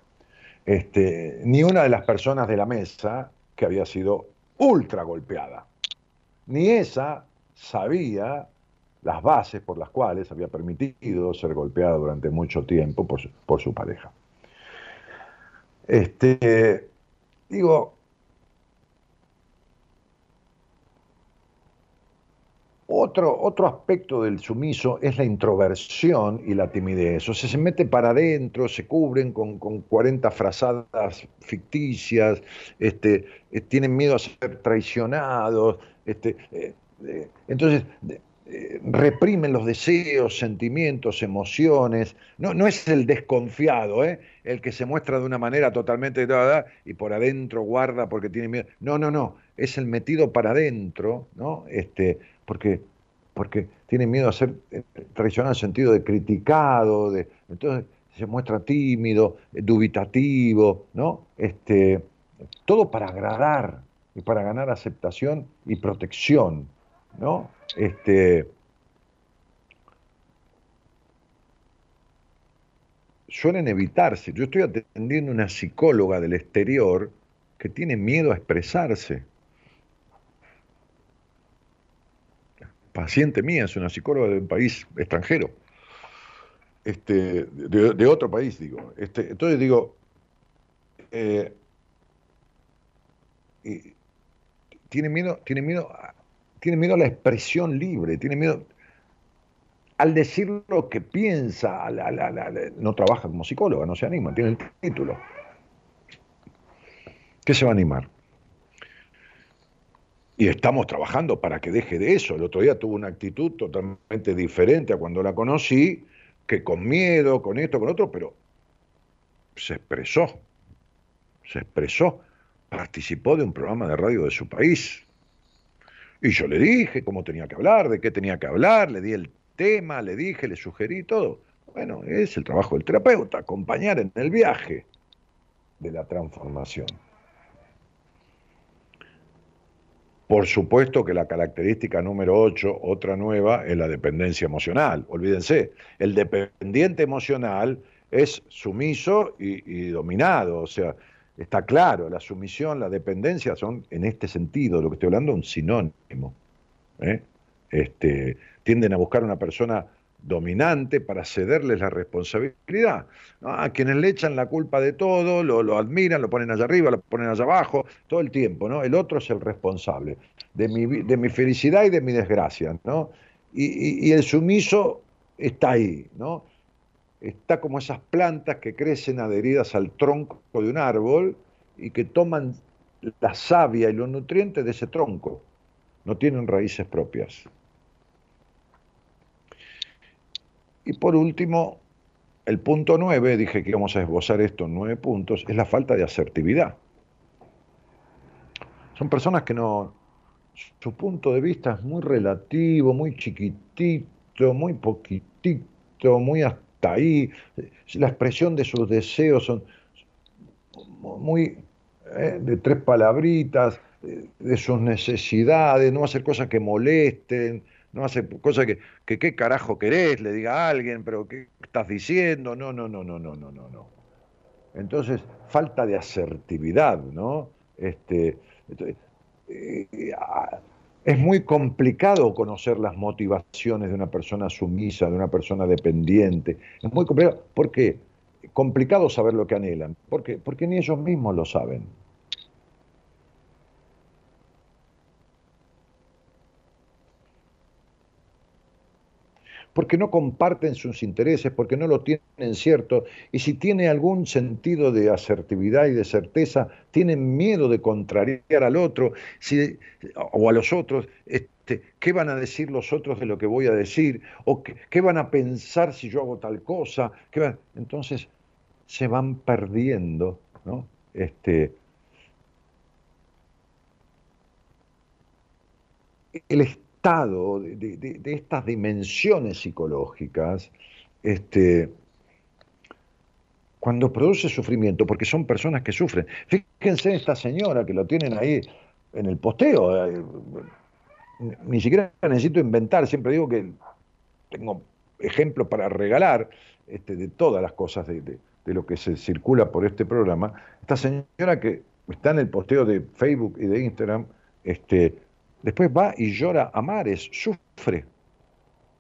Este, ni una de las personas de la mesa que había sido ultra golpeada, ni esa sabía las bases por las cuales había permitido ser golpeada durante mucho tiempo por su, por su pareja. Este, digo, Otro, otro, aspecto del sumiso es la introversión y la timidez. O sea, se mete para adentro, se cubren con, con 40 frazadas ficticias, este, eh, tienen miedo a ser traicionados. Este, eh, eh, entonces, reprimen los deseos, sentimientos, emociones. No, no es el desconfiado, el que se muestra de una manera totalmente y por adentro guarda porque tiene miedo. No, no, no. Es el metido para adentro, ¿no? Este, porque, porque tiene miedo a ser eh, traicionado en el sentido de criticado, de, entonces se muestra tímido, dubitativo, ¿no? Este, todo para agradar y para ganar aceptación y protección, ¿no? este, suelen evitarse. Yo estoy atendiendo una psicóloga del exterior que tiene miedo a expresarse. Paciente mía es una psicóloga de un país extranjero, este, de, otro país, digo. Este, entonces digo, eh, tiene miedo, tiene miedo a, tiene miedo a la expresión libre, tiene miedo al decir lo que piensa, no trabaja como psicóloga, no se anima, tiene el título. ¿Qué se va a animar? Y estamos trabajando para que deje de eso. El otro día tuvo una actitud totalmente diferente a cuando la conocí, que con miedo, con esto, con otro, pero se expresó, se expresó, participó de un programa de radio de su país, y yo le dije cómo tenía que hablar, de qué tenía que hablar, le di el tema, le dije, le sugerí todo. Bueno, es el trabajo del terapeuta, acompañar en el viaje de la transformación. Por supuesto que la característica número 8, otra nueva, es la dependencia emocional. Olvídense, el dependiente emocional es sumiso y, dominado, o sea, Está claro, la sumisión, la dependencia son, en este sentido, lo que estoy hablando, un sinónimo. ¿eh? Este, tienden a buscar una persona dominante para cederles la responsabilidad. A quienes le echan la culpa de todo, lo, admiran, lo ponen allá arriba, lo ponen allá abajo, todo el tiempo, ¿no? El otro es el responsable de mi, de mi felicidad y de mi desgracia, ¿no? Y, y el sumiso está ahí, ¿no? Está como esas plantas que crecen adheridas al tronco de un árbol y que toman la savia y los nutrientes de ese tronco. No tienen raíces propias. Y por último, el punto nueve, dije que íbamos a esbozar esto en nueve puntos, es la falta de asertividad. Son personas que no, su punto de vista es muy relativo, muy chiquitito, muy poquitito, muy hasta ahí. La expresión de sus deseos son muy eh, de tres palabritas, de sus necesidades, no hacer cosas que molesten, no hace cosas que, qué carajo querés, le diga a alguien, pero qué estás diciendo, no, no, no, no, no, no, no, no. Entonces, falta de asertividad, ¿no? Este, eh, ah, es muy complicado conocer las motivaciones de una persona sumisa, de una persona dependiente. Es muy complicado. ¿Por qué? Complicado saber lo que anhelan. ¿Por qué? Porque ni ellos mismos lo saben. Porque no comparten sus intereses, porque no lo tienen cierto, y si tiene algún sentido de asertividad y de certeza, tienen miedo de contrariar al otro o a los otros. Este, ¿Qué van a decir los otros de lo que voy a decir? ¿O qué, van a pensar si yo hago tal cosa? Entonces se van perdiendo, ¿no? Este, de, estas dimensiones psicológicas, este, cuando produce sufrimiento, porque son personas que sufren. Fíjense esta señora que lo tienen ahí en el posteo, eh, ni siquiera necesito inventar, siempre digo que tengo ejemplos para regalar este, de todas las cosas de, de, lo que se circula por este programa. Esta señora que está en el posteo de Facebook y de Instagram, este, Después va y llora a mares, sufre,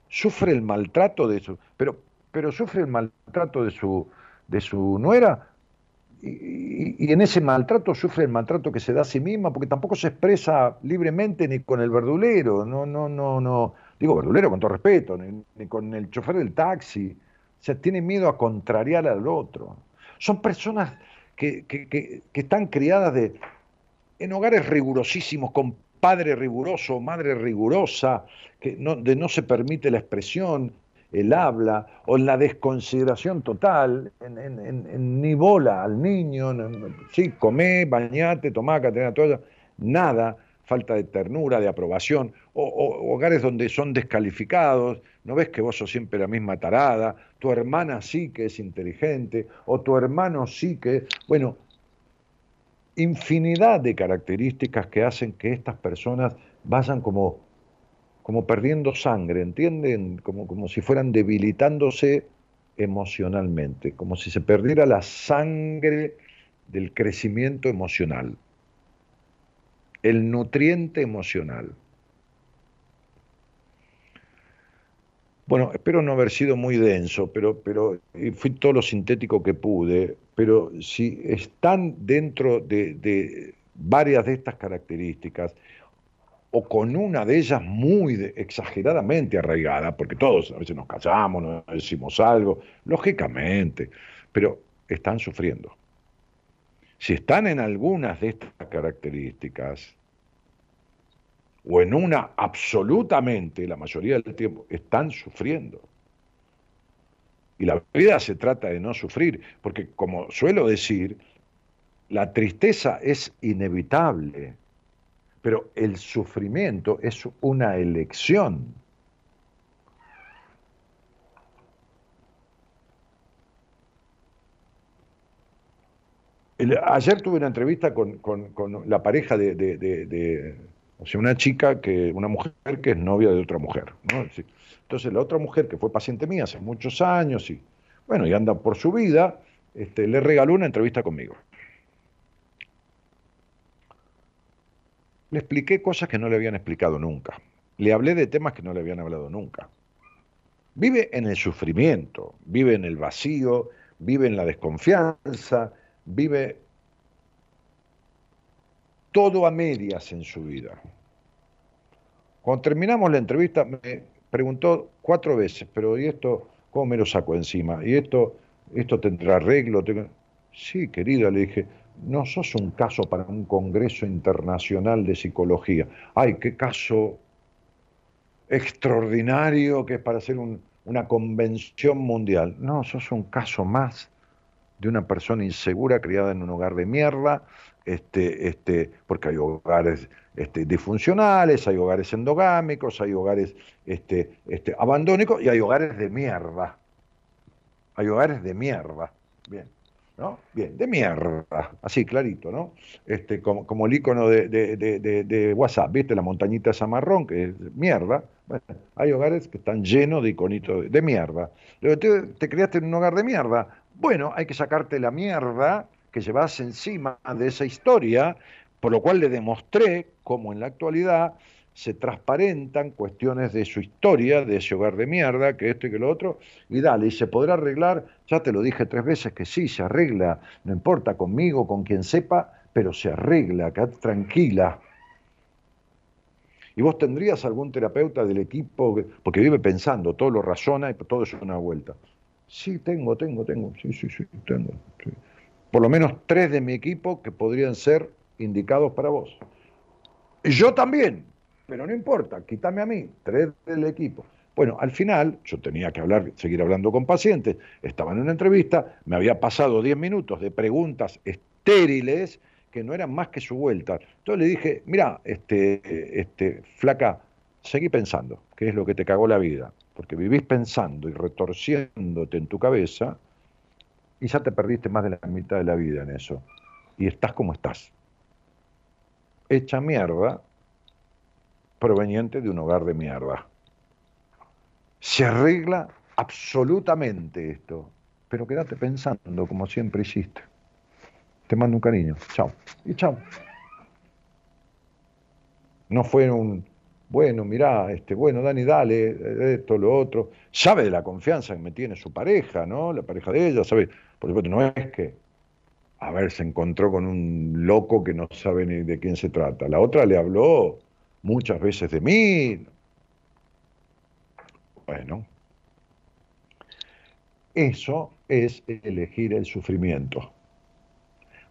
sufre el maltrato de su, pero, pero sufre el maltrato de su, de su nuera y, en ese maltrato sufre el maltrato que se da a sí misma, porque tampoco se expresa libremente ni con el verdulero, no, no, no, no, digo verdulero con todo respeto, ni, con el chofer del taxi, o sea, tiene miedo a contrariar al otro. Son personas que, que, que, que están criadas de, en hogares rigurosísimos, con padre riguroso, madre rigurosa, que no, de no se permite la expresión, el habla, o en la desconsideración total, en, ni bola al niño, sí, comé, bañate, tomá, catena toalla, nada, falta de ternura, de aprobación, o, hogares donde son descalificados, no ves que vos sos siempre la misma tarada, tu hermana sí que es inteligente, o tu hermano sí que, bueno, infinidad de características que hacen que estas personas vayan como, como perdiendo sangre, ¿entienden? Como, como si fueran debilitándose emocionalmente, como si se perdiera la sangre del crecimiento emocional, el nutriente emocional. Bueno, espero no haber sido muy denso, pero, pero fui todo lo sintético que pude, pero si están dentro de, varias de estas características, o con una de ellas muy exageradamente arraigada, porque todos a veces nos callamos, nos decimos algo, lógicamente, pero están sufriendo. Si están en algunas de estas características, o en una absolutamente, la mayoría del tiempo, están sufriendo. Y la vida se trata de no sufrir, porque como suelo decir, la tristeza es inevitable, pero el sufrimiento es una elección. ayer tuve una entrevista con, la pareja de o sea, una chica, que, una mujer que es novia de otra mujer. ¿no? Entonces la otra mujer, que fue paciente mía hace muchos años y, bueno, y anda por su vida, este, le regaló una entrevista conmigo. Le expliqué cosas que no le habían explicado nunca. Le hablé de temas que no le habían hablado nunca. Vive en el sufrimiento, vive en el vacío, vive en la desconfianza, vive todo a medias en su vida. Cuando terminamos la entrevista me preguntó cuatro veces, pero ¿y esto cómo me lo saco encima? ¿Y esto, esto tendrá arreglo? Sí, querida, le dije, no sos un caso para un congreso internacional de psicología. Ay, qué caso extraordinario que es para hacer una convención mundial. No, sos un caso más de una persona insegura criada en un hogar de mierda, este, este, porque hay hogares este, disfuncionales, hay hogares endogámicos, hay hogares este, este, abandónicos y hay hogares de mierda. Hay hogares de mierda. Bien. ¿no? Bien, de mierda, así clarito, ¿no? Este, como, como el icono de, de, WhatsApp, ¿viste? La montañita esa marrón, que es mierda. Bueno, hay hogares que están llenos de iconitos de, mierda. Te, te criaste en un hogar de mierda. Bueno, hay que sacarte la mierda que llevas encima de esa historia, por lo cual le demostré cómo en la actualidad se transparentan cuestiones de su historia, de ese hogar de mierda, que esto y que lo otro, y dale, y se podrá arreglar, ya te lo dije tres veces que sí, se arregla, no importa conmigo, con quien sepa, pero se arregla, quédate tranquila. Y vos tendrías algún terapeuta del equipo, porque vive pensando, todo lo razona y todo es una vuelta. Sí, tengo, tengo, tengo, sí, sí, sí, tengo. Por lo menos tres de mi equipo que podrían ser indicados para vos. Yo también, pero no importa, quítame a mí, tres del equipo. Bueno, al final yo tenía que hablar, seguir hablando con pacientes, estaba en una entrevista, me había pasado diez minutos de preguntas estériles que no eran más que su vuelta. Entonces le dije, mira, este, este, flaca, seguí pensando, qué es lo que te cagó la vida, porque vivís pensando y retorciéndote en tu cabeza y ya te perdiste más de la mitad de la vida en eso. Y estás como estás. Hecha mierda proveniente de un hogar de mierda. Se arregla absolutamente esto, pero quédate pensando como siempre hiciste. Te mando un cariño. Chao. Y chao. No fue un, bueno, mirá, este, bueno, Dani, dale, esto, lo otro. Sabe de la confianza que me tiene su pareja, ¿no? La pareja de ella, sabe. Por supuesto, no es que, a ver, se encontró con un loco que no sabe ni de quién se trata. La otra le habló muchas veces de mí. Bueno, eso es elegir el sufrimiento.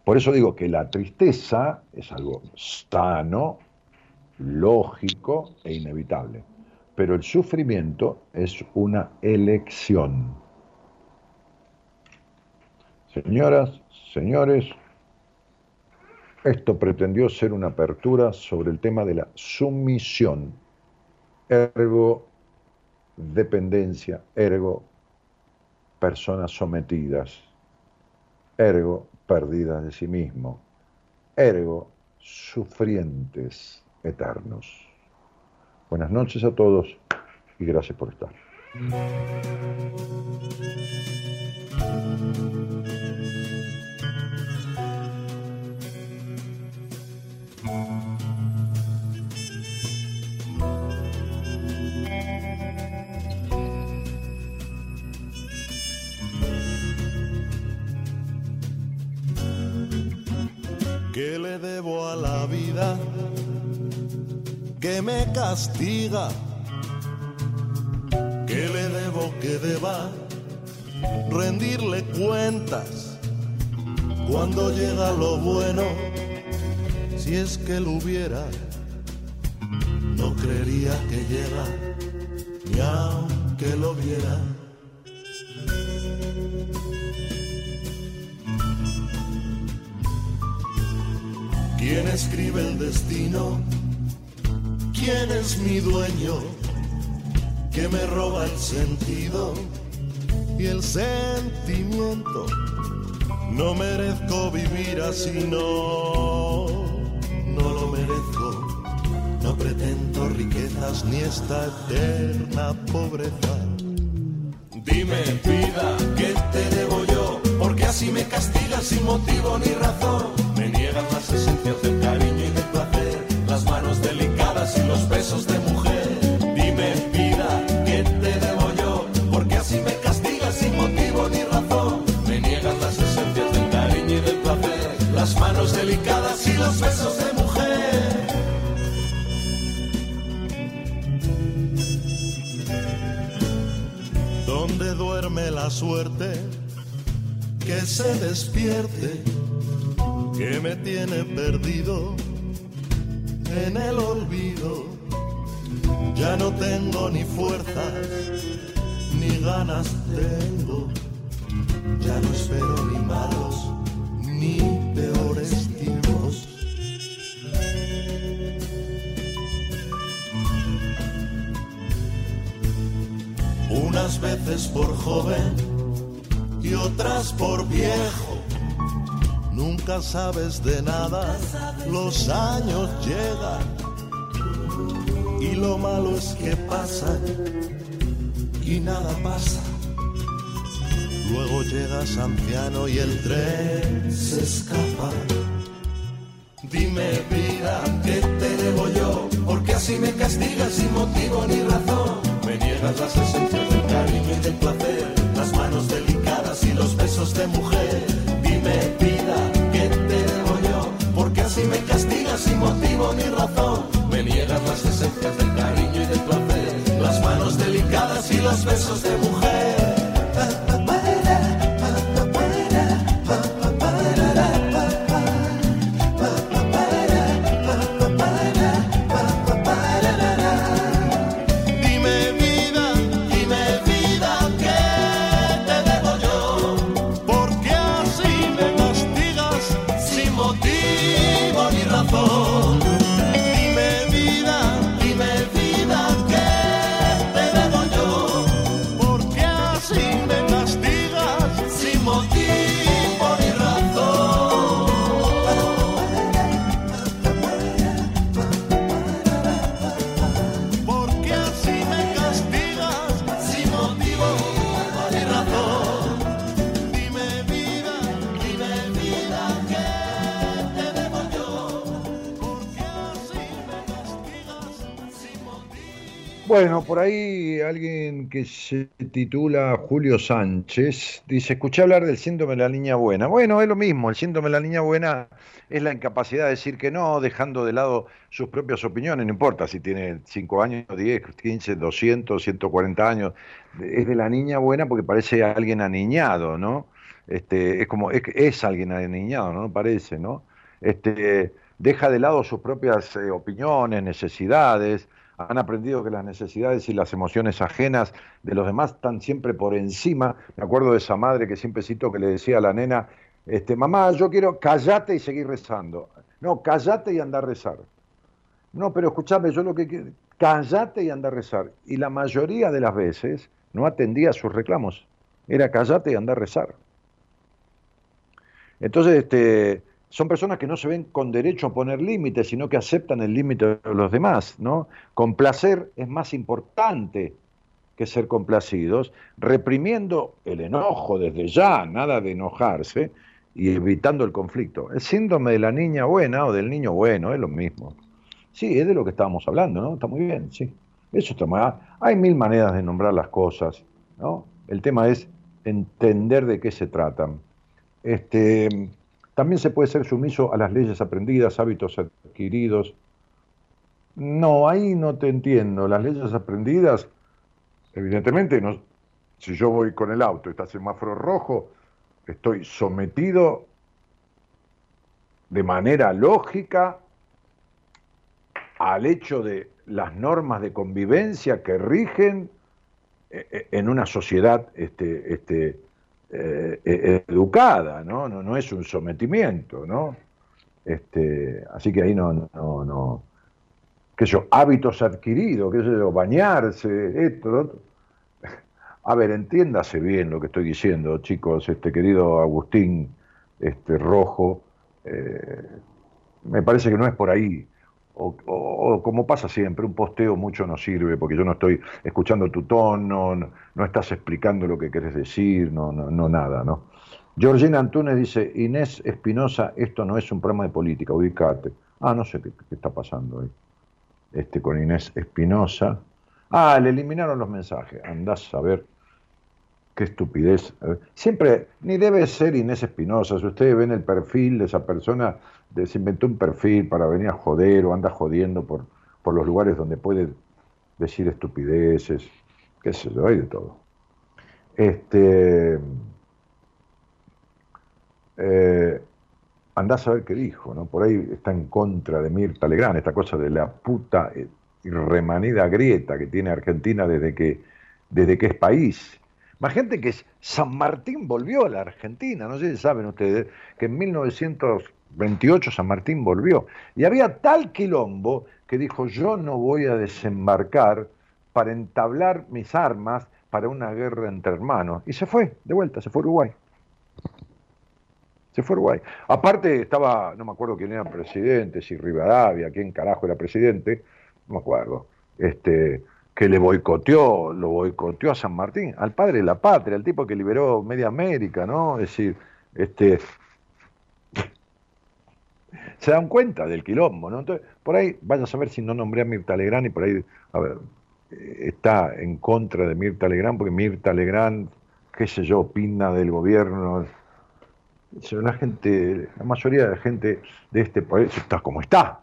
Por eso digo que la tristeza es algo sano, lógico e inevitable, pero el sufrimiento es una elección. Señoras, señores, esto pretendió ser una apertura sobre el tema de la sumisión, ergo dependencia, ergo personas sometidas, ergo perdidas de sí mismo, ergo sufrientes eternos. Buenas noches a todos y gracias por estar. Debo a la vida que me castiga? ¿Qué le debo que deba rendirle cuentas cuando llega lo bueno? Si es que lo hubiera, no creería que llega, ni aunque lo viera. ¿Quién escribe el destino? ¿Quién es mi dueño? Que me roba el sentido y el sentimiento. No merezco vivir así, no, no lo merezco. No pretendo riquezas ni esta eterna pobreza. Dime, vida, ¿qué te debo yo? Porque así me castigas sin motivo ni razón las esencias del cariño y del placer, las manos delicadas y los besos de mujer. Dime, vida, ¿qué te debo yo? Porque así me castigas sin motivo ni razón. Me niegan las esencias del cariño y del placer, las manos delicadas y los besos de mujer. ¿Dónde duerme la suerte? Que se despierte que me tiene perdido en el olvido. Ya no tengo ni fuerza, ni ganas tengo. Ya no espero ni malos, ni peores tiempos. Unas veces por joven y otras por viejo. Nunca sabes de nada, los años llegan y lo malo es que pasan y nada pasa. Luego llegas anciano y el tren se escapa. Dime vida, ¿qué te debo yo? Porque así me castigas sin motivo ni razón. Me niegas las esencias del cariño y del placer, las manos delicadas y los besos de mujer. Motivo ni razón. Me niegas las esencias del cariño y del placer, las manos delicadas y los besos de mujer. Bueno, por ahí alguien que se titula Julio Sánchez dice, escuché hablar del síndrome de la niña buena. Bueno, es lo mismo, el síndrome de la niña buena es la incapacidad de decir que no, dejando de lado sus propias opiniones, no importa si tiene 5 años, 10, 15, 200, 140 años, es de la niña buena porque parece alguien aniñado, ¿no? Este, es como, es, es alguien aniñado, ¿no? Parece, ¿no? Este, deja de lado sus propias eh, opiniones, necesidades, han aprendido que las necesidades y las emociones ajenas de los demás están siempre por encima. Me acuerdo de esa madre que siempre cito que le decía a la nena, este, mamá, yo quiero callate y seguir rezando. No, callate y anda a rezar. No, pero escúchame, yo lo que quiero, callate y anda a rezar. Y la mayoría de las veces no atendía a sus reclamos. Era callate y anda a rezar. Entonces, este, son personas que no se ven con derecho a poner límites, sino que aceptan el límite de los demás, ¿no? Complacer es más importante que ser complacidos, reprimiendo el enojo desde ya, nada de enojarse, y evitando el conflicto. El síndrome de la niña buena o del niño bueno es lo mismo. Sí, es de lo que estábamos hablando, ¿no? Está muy bien, sí. Eso está muy Hay mil maneras de nombrar las cosas, ¿no? El tema es entender de qué se tratan. Este, también se puede ser sumiso a las leyes aprendidas, hábitos adquiridos. No, ahí no te entiendo. Las leyes aprendidas, evidentemente, no, si yo voy con el auto y está semáforo rojo, estoy sometido de manera lógica al hecho de las normas de convivencia que rigen en una sociedad este, este, eh, educada, ¿no? ¿no? No es un sometimiento, ¿no? Este, así que ahí no, no, no, qué sé hábitos adquiridos, qué sé yo, bañarse, esto, lo otro. A ver, entiéndase bien lo que estoy diciendo, chicos, este querido Agustín este, Rojo, eh, me parece que no es por ahí. O, como pasa siempre, un posteo mucho no sirve porque yo no estoy escuchando tu tono, no, estás explicando lo que querés decir, no, no, no nada, ¿no? Georgina Antunes dice, Inés Espinosa, esto no es un programa de política, ubicate. Ah, no sé qué, qué está pasando ahí. Este con Inés Espinosa. Ah, le eliminaron los mensajes. Andás a ver qué estupidez. Siempre, ni debe ser Inés Espinosa. Si ustedes ven el perfil de esa persona, se inventó un perfil para venir a joder o anda jodiendo por, por los lugares donde puede decir estupideces, qué sé yo, hay de todo. Este, eh, a ver qué dijo, ¿no? Por ahí está en contra de Mirta Legrand, esta cosa de la puta y remanida grieta que tiene Argentina desde que, desde que es país. Más gente que San Martín volvió a la Argentina, no sé si saben ustedes, que en 1928 San Martín volvió. Y había tal quilombo que dijo, yo no voy a desembarcar para entablar mis armas para una guerra entre hermanos. Y se fue, de vuelta, se fue a Uruguay. Se fue a Uruguay. Aparte estaba, no me acuerdo quién era presidente, si Rivadavia, quién carajo era presidente, no me acuerdo, este, que le boicoteó, lo boicoteó a San Martín, al padre de la patria, al tipo que liberó media América, ¿no? Es decir, este, se dan cuenta del quilombo, ¿no? Entonces, por ahí, vaya a saber si no nombré a Mirta Legrand y por ahí, a ver, está en contra de Mirta Legrand, porque Mirta Legrand, qué sé yo, opina del gobierno. La gente, la mayoría de la gente de este país está como está.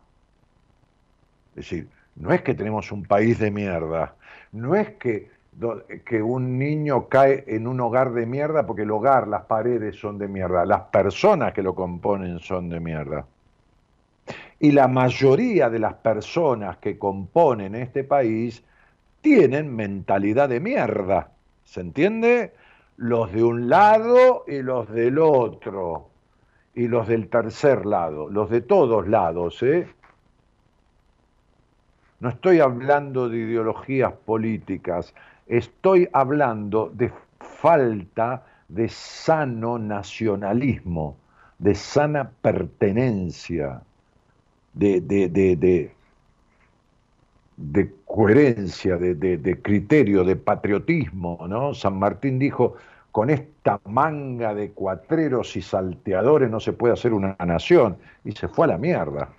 Es decir, no es que tenemos un país de mierda, no es que, que un niño cae en un hogar de mierda porque el hogar, las paredes son de mierda, las personas que lo componen son de mierda. Y la mayoría de las personas que componen este país tienen mentalidad de mierda. ¿Se entiende? Los de un lado y los del otro. Y los del tercer lado, los de todos lados, ¿eh? No estoy hablando de ideologías políticas, estoy hablando de falta de sano nacionalismo, de sana pertenencia, de, de, de, coherencia, de, criterio, de patriotismo. ¿no? San Martín dijo, con esta manga de cuatreros y salteadores no se puede hacer una nación, y se fue a la mierda.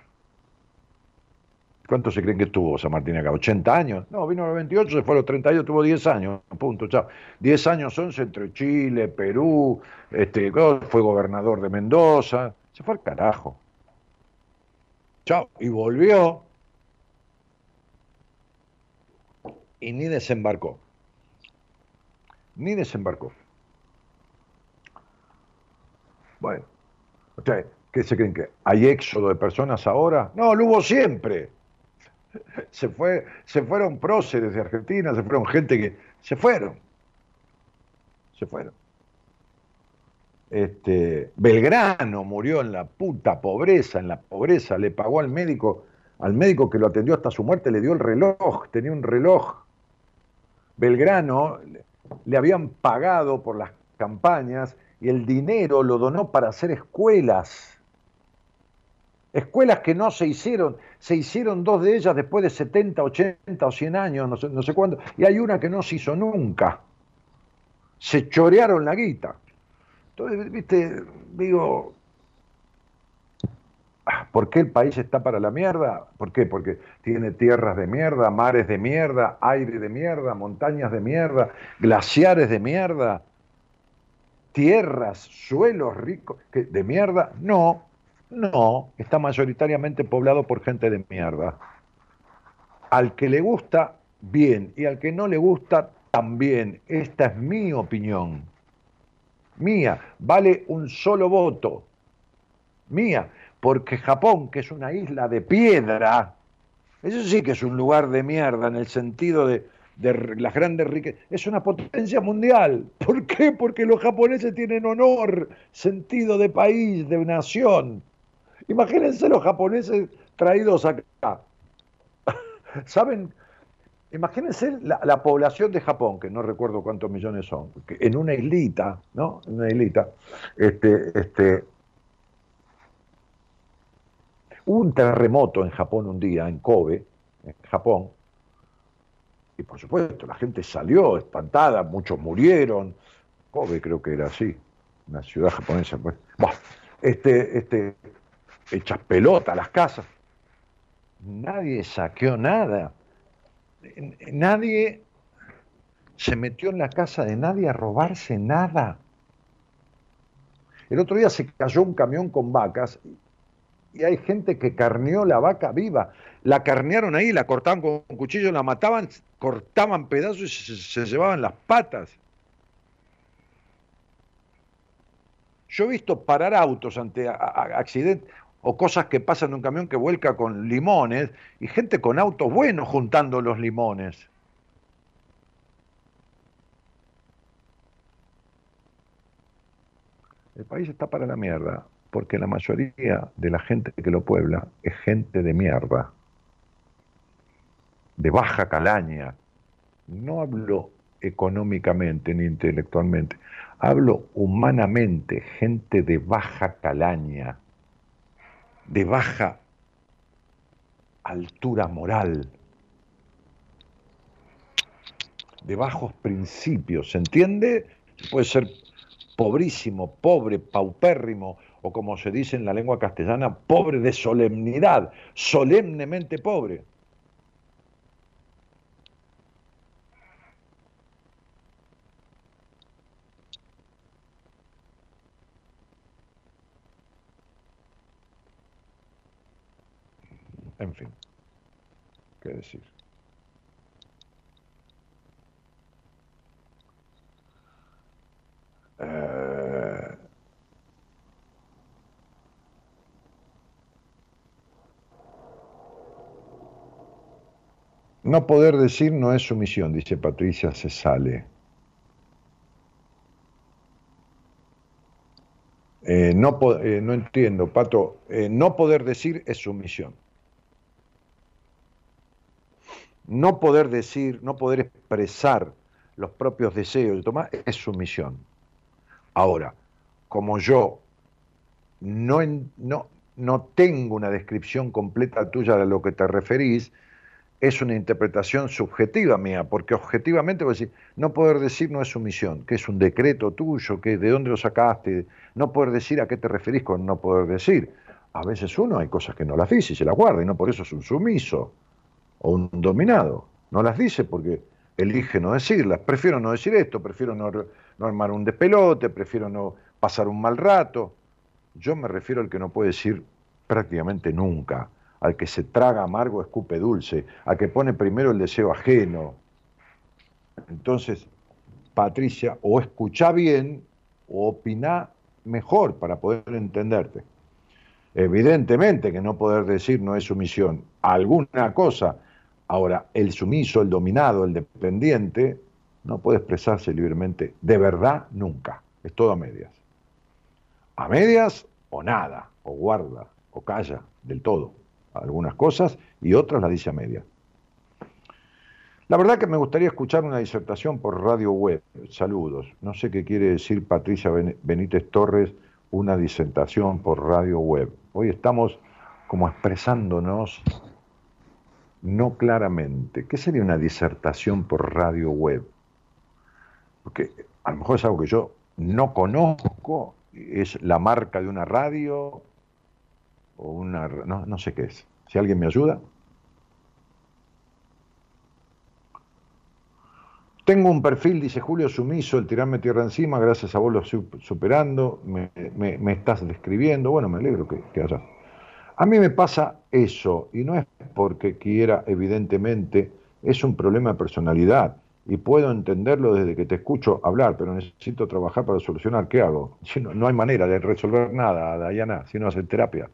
¿Cuánto se creen que tuvo San Martín acá? ¿80 años? No, vino a los 28, se fue a los 32, tuvo 10 años, punto, chao. 10 años 11 entre Chile, Perú, este, fue gobernador de Mendoza, se fue al carajo. Chao, y volvió y ni desembarcó. Ni desembarcó. Bueno, ¿qué se creen que hay éxodo de personas ahora? No, lo hubo siempre se, fue, se fueron próceres de Argentina, se fueron gente que se fueron. Se fueron. Este, Belgrano murió en la puta pobreza, en la pobreza, le pagó al médico, al médico que lo atendió hasta su muerte, le dio el reloj, tenía un reloj. Belgrano le habían pagado por las campañas y el dinero lo donó para hacer escuelas Escuelas que no se hicieron, se hicieron dos de ellas después de 70, 80 o 100 años, no sé, no sé cuándo, y hay una que no se hizo nunca. Se chorearon la guita. Entonces, viste, digo, ah, ¿por qué el país está para la mierda? ¿Por qué? Porque tiene tierras de mierda, mares de mierda, aire de mierda, montañas de mierda, glaciares de mierda, tierras, suelos ricos de mierda. No, no, está mayoritariamente poblado por gente de mierda. Al que le gusta, bien, y al que no le gusta, también. Esta es mi opinión. Mía, vale un solo voto. Mía, porque Japón, que es una isla de piedra, eso sí que es un lugar de mierda en el sentido de, de las grandes riquezas, es una potencia mundial. ¿Por qué? Porque los japoneses tienen honor, sentido de país, de nación. Imagínense los japoneses traídos acá. ¿Saben? Imagínense la, población de Japón, que no recuerdo cuántos millones son, que en una islita, ¿no? En una islita, este, este, hubo un terremoto en Japón un día, en Kobe, en Japón, y por supuesto la gente salió espantada, muchos murieron, Kobe creo que era así, una ciudad japonesa, pues. este, este, hechas pelota las casas. Nadie saqueó nada nadie se metió en la casa de nadie a robarse nada. El otro día se cayó un camión con vacas y hay gente que carneó la vaca viva. La carnearon ahí, la cortaban con cuchillo, la mataban, cortaban pedazos y se, se llevaban las patas. Yo he visto parar autos ante accidentes o cosas que pasan en un camión que vuelca con limones y gente con autos buenos juntando los limones. El país está para la mierda porque la mayoría de la gente que lo puebla es gente de mierda, de baja calaña. No hablo económicamente ni intelectualmente, hablo humanamente, gente de baja calaña, de baja altura moral, de bajos principios, ¿se entiende? Puede ser pobrísimo, pobre, paupérrimo, o como se dice en la lengua castellana, pobre de solemnidad, solemnemente pobre. En fin, ¿qué decir? Eh, no poder decir no es sumisión, dice Patricia se sale. Eh, no, eh, no, entiendo, Pato. no poder decir es sumisión. No poder decir, no poder expresar los propios deseos de tomar es sumisión. Ahora, como yo no, no, no tengo una descripción completa tuya de lo que te referís, es una interpretación subjetiva mía, porque objetivamente decir, no poder decir no es sumisión, que es un decreto tuyo, que de dónde lo sacaste, no poder decir a qué te referís con no poder decir. A veces uno hay cosas que no las dice y se las guarda, y no por eso es un sumiso o un dominado. No las dice porque elige no decirlas. Prefiero no decir esto, prefiero no, no armar un despelote, prefiero no pasar un mal rato. Yo me refiero al que no puede decir prácticamente nunca, al que se traga amargo, escupe dulce, al que pone primero el deseo ajeno. Entonces, Patricia, o escucha bien o opina mejor para poder entenderte. Evidentemente que no poder decir no es sumisión. Alguna cosa. Ahora, el sumiso, el dominado, el dependiente, no puede expresarse libremente de verdad nunca. Es todo a medias. A medias o nada, o guarda, o calla del todo. Algunas cosas y otras las dice a medias. La verdad que me gustaría escuchar una disertación por radio web. Saludos. No sé qué quiere decir Patricia Benítez Torres, una disertación por radio web. Hoy estamos como expresándonos no claramente. ¿Qué sería una disertación por radio web? porque a lo mejor es algo que yo no conozco, es la marca de una radio o una... no, no sé qué es. Si alguien me ayuda. Tengo un perfil, dice Julio, sumiso, el tirarme tierra encima, gracias a vos lo estoy superando, me, estás describiendo, bueno, me alegro que, que haya. A mí me pasa eso, y no es porque quiera, evidentemente, es un problema de personalidad y puedo entenderlo desde que te escucho hablar, pero necesito trabajar para solucionar. ¿Qué hago? No, no, hay manera de resolver nada, Dayana, si no hacer terapia.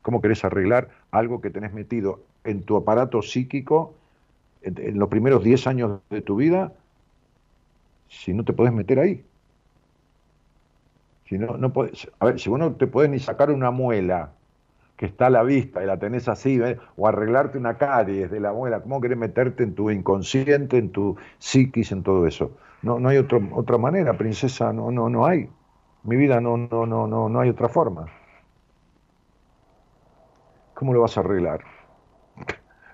¿Cómo querés arreglar algo que tenés metido en tu aparato psíquico en, los primeros 10 años de tu vida si no te podés meter ahí? Si no, no podés, a ver, si vos no te podés ni sacar una muela que está a la vista y la tenés así, o arreglarte una caries de la muela, ¿cómo querés meterte en tu inconsciente, en tu psiquis, en todo eso? No, no hay otra manera, princesa, no, no, no hay. Mi vida no, no, no, no, no hay otra forma. ¿Cómo lo vas a arreglar?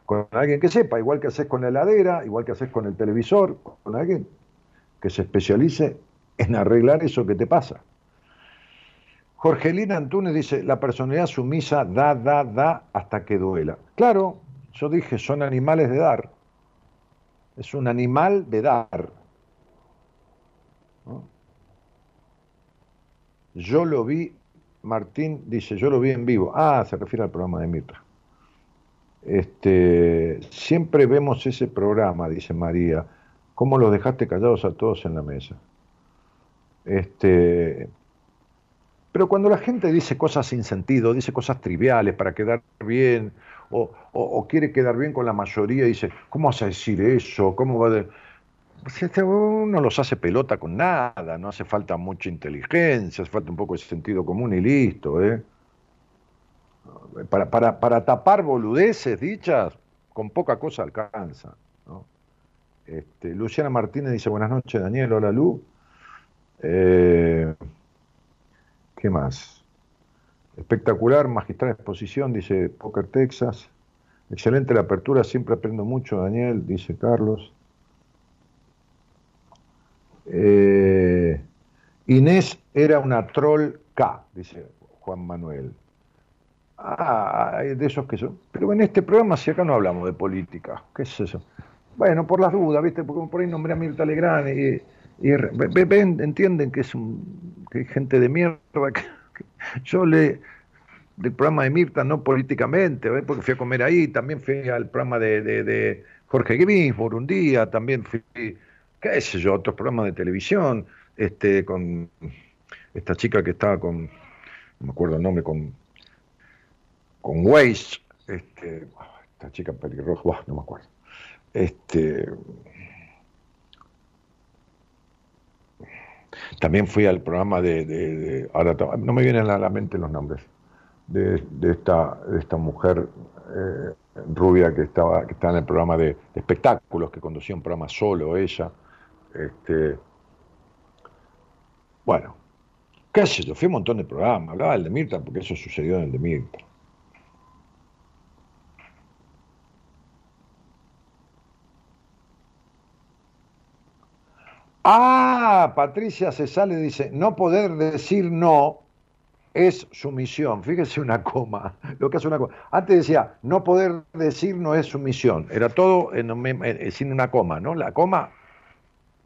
Con alguien que sepa, igual que haces con la heladera, igual que haces con el televisor, con alguien que se especialice en arreglar eso que te pasa. Jorgelina Antunes dice, la personalidad sumisa da, da, da hasta que duela. Claro, yo dije, son animales de dar. Es un animal de dar. Yo lo vi, Martín dice, yo lo vi en vivo. Ah, se refiere al programa de Mirta. Este, siempre vemos ese programa, dice María. ¿Cómo los dejaste callados a todos en la mesa? Este, Pero cuando la gente dice cosas sin sentido, dice cosas triviales para quedar bien, o, quiere quedar bien con la mayoría, dice, ¿cómo vas a decir eso? ¿Cómo va a...? Este, uno los hace pelota con nada, no hace falta mucha inteligencia, hace falta un poco de sentido común y listo. ¿eh? Para tapar boludeces dichas, con poca cosa alcanza. Este, Luciana Martínez dice, buenas noches Daniel, hola Lu. Eh, ¿Qué más? Espectacular, magistral exposición, dice Poker Texas. Excelente la apertura, siempre aprendo mucho, Daniel, dice Carlos. Eh, Inés era una troll K, dice Juan Manuel. Ah, de esos que son. Pero en este programa, si acá no hablamos de política, ¿qué es eso? Bueno, por las dudas, ¿viste? Porque por ahí nombré a Mirta Legrand y, ven, entienden que es un, que hay gente de mierda. Que, yo le del programa de Mirta, no políticamente, porque fui a comer ahí, también fui al programa de, de, Jorge Grisbor un día, también fui, qué sé yo, otros programas de televisión, este, con esta chica que estaba con, no me acuerdo el nombre, con, con Waze, este, esta chica pelirroja, no me acuerdo. Este, también fui al programa de, ahora no me vienen a la mente los nombres de, esta de esta mujer eh, rubia que estaba que estaba en el programa de, espectáculos que conducía un programa solo ella este bueno qué sé yo fui a un montón de programas hablaba del de Mirta porque eso sucedió en el de Mirta Patricia se sale y dice, no poder decir no es sumisión. Fíjese una coma, lo que una. Antes decía, no poder decir no es sumisión. Era todo en, sin una coma, ¿no? La coma,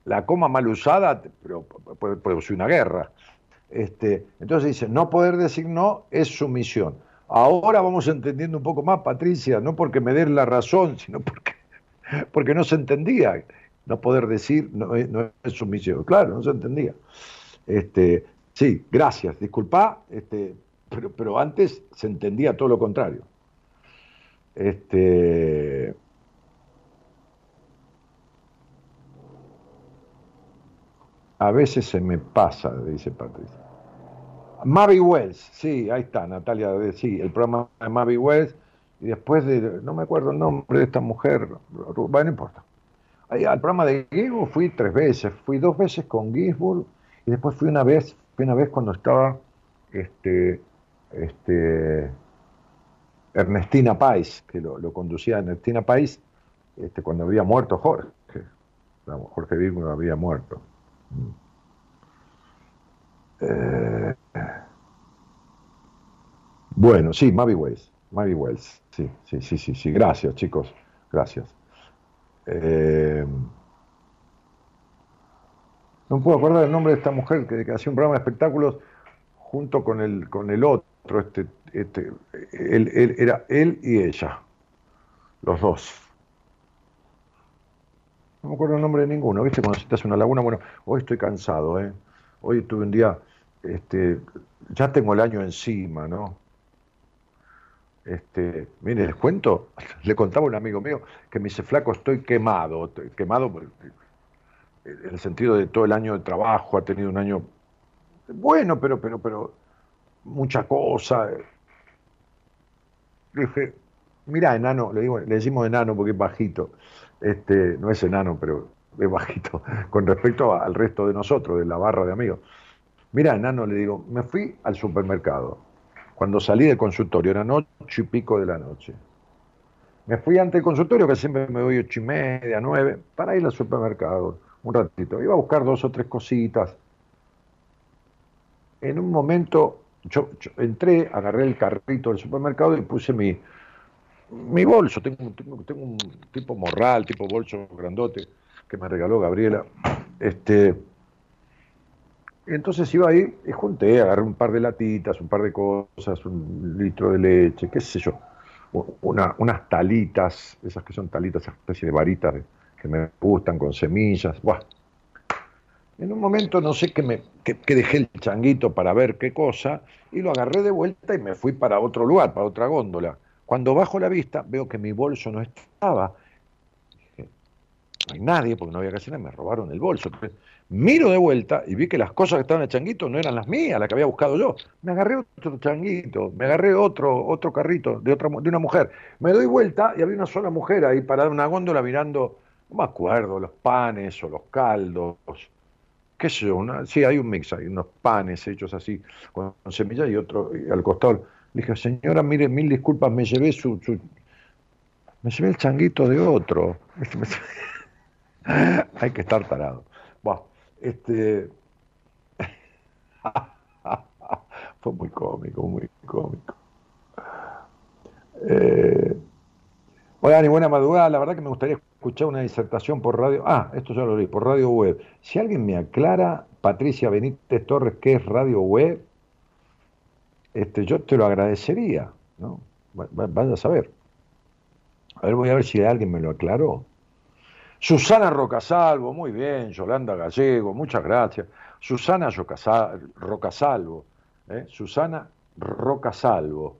la coma mal usada, pero una guerra. Este, entonces dice, no poder decir no es sumisión. Ahora vamos entendiendo un poco más, Patricia, no porque me den la razón, sino porque, porque no se entendía no poder decir no es, no es sumisión. Claro, no se entendía. Este, sí, gracias, disculpa, este, pero, pero antes se entendía todo lo contrario. Este, a veces se me pasa, dice Patricia. Mavi Wells, sí, ahí está, Natalia, sí, el programa de Mavi Wells, y después de, no me acuerdo el nombre de esta mujer, bueno, no importa. Al programa de Gisburg fui tres veces, fui dos veces con Gisburg y después fui una vez, fui una vez cuando estaba este, este, Ernestina Pais, que lo, conducía Ernestina Pais, este, cuando había muerto Jorge. Jorge Gisburg había muerto. Mm. Eh, bueno, sí, Mavi Wells, Mavi Wells, sí, sí, sí, sí, sí, gracias chicos, gracias. Eh, no puedo acordar el nombre de esta mujer que, hacía un programa de espectáculos junto con el, con el otro, este, este, él, era él y ella, los dos. No me acuerdo el nombre de ninguno, ¿viste? Cuando citas una laguna, bueno, hoy estoy cansado, ¿eh? Hoy tuve un día, este, ya tengo el año encima, ¿no? Este, mire, les cuento, le contaba un amigo mío que me dice, flaco, estoy quemado, quemado en el sentido de todo el año de trabajo, ha tenido un año bueno, pero, pero, pero, mucha cosa. Le dije, mira, enano, le digo, le decimos enano porque es bajito, este, no es enano, pero es bajito, con respecto al resto de nosotros, de la barra de amigos. Mira, enano, le digo, me fui al supermercado cuando salí del consultorio, era noche y pico de la noche. Me fui ante el consultorio, que siempre me voy ocho y media, nueve, para ir al supermercado un ratito. Iba a buscar dos o tres cositas. En un momento yo, entré, agarré el carrito del supermercado y puse mi, mi bolso. Tengo, tengo, tengo, un tipo morral, tipo bolso grandote que me regaló Gabriela. Este, entonces iba ahí y junté, agarré un par de latitas, un par de cosas, un litro de leche, qué sé yo, una, unas talitas, esas que son talitas, especie de varitas que me gustan con semillas. Buah. En un momento no sé qué me que, dejé el changuito para ver qué cosa y lo agarré de vuelta y me fui para otro lugar, para otra góndola. Cuando bajo la vista veo que mi bolso no estaba. Dije, no hay nadie porque no había casi nadie, me robaron el bolso. Miro de vuelta y vi que las cosas que estaban en el changuito no eran las mías, las que había buscado yo. Me agarré otro changuito, me agarré otro, otro carrito de, otra, de una mujer. Me doy vuelta y había una sola mujer ahí parada en una góndola mirando, no me acuerdo, los panes o los caldos qué sé yo, sí, hay un mix, hay unos panes hechos así con, semillas y otro al costado. Le dije, señora, mire, mil disculpas, me llevé su, me llevé el changuito de otro. hay que estar tarado. Este fue muy cómico, muy cómico. Eh... Hola, ni buena madrugada. La verdad que me gustaría escuchar una disertación por radio. Ah, esto ya lo leí, por radio web. Si alguien me aclara, Patricia Benítez Torres, qué es radio web, este, yo te lo agradecería. ¿no? Vaya a saber. A ver, voy a ver si alguien me lo aclaró. Susana Rocasalvo, muy bien. Yolanda Gallego, muchas gracias. Susana Rocasalvo. ¿eh? Susana Rocasalvo.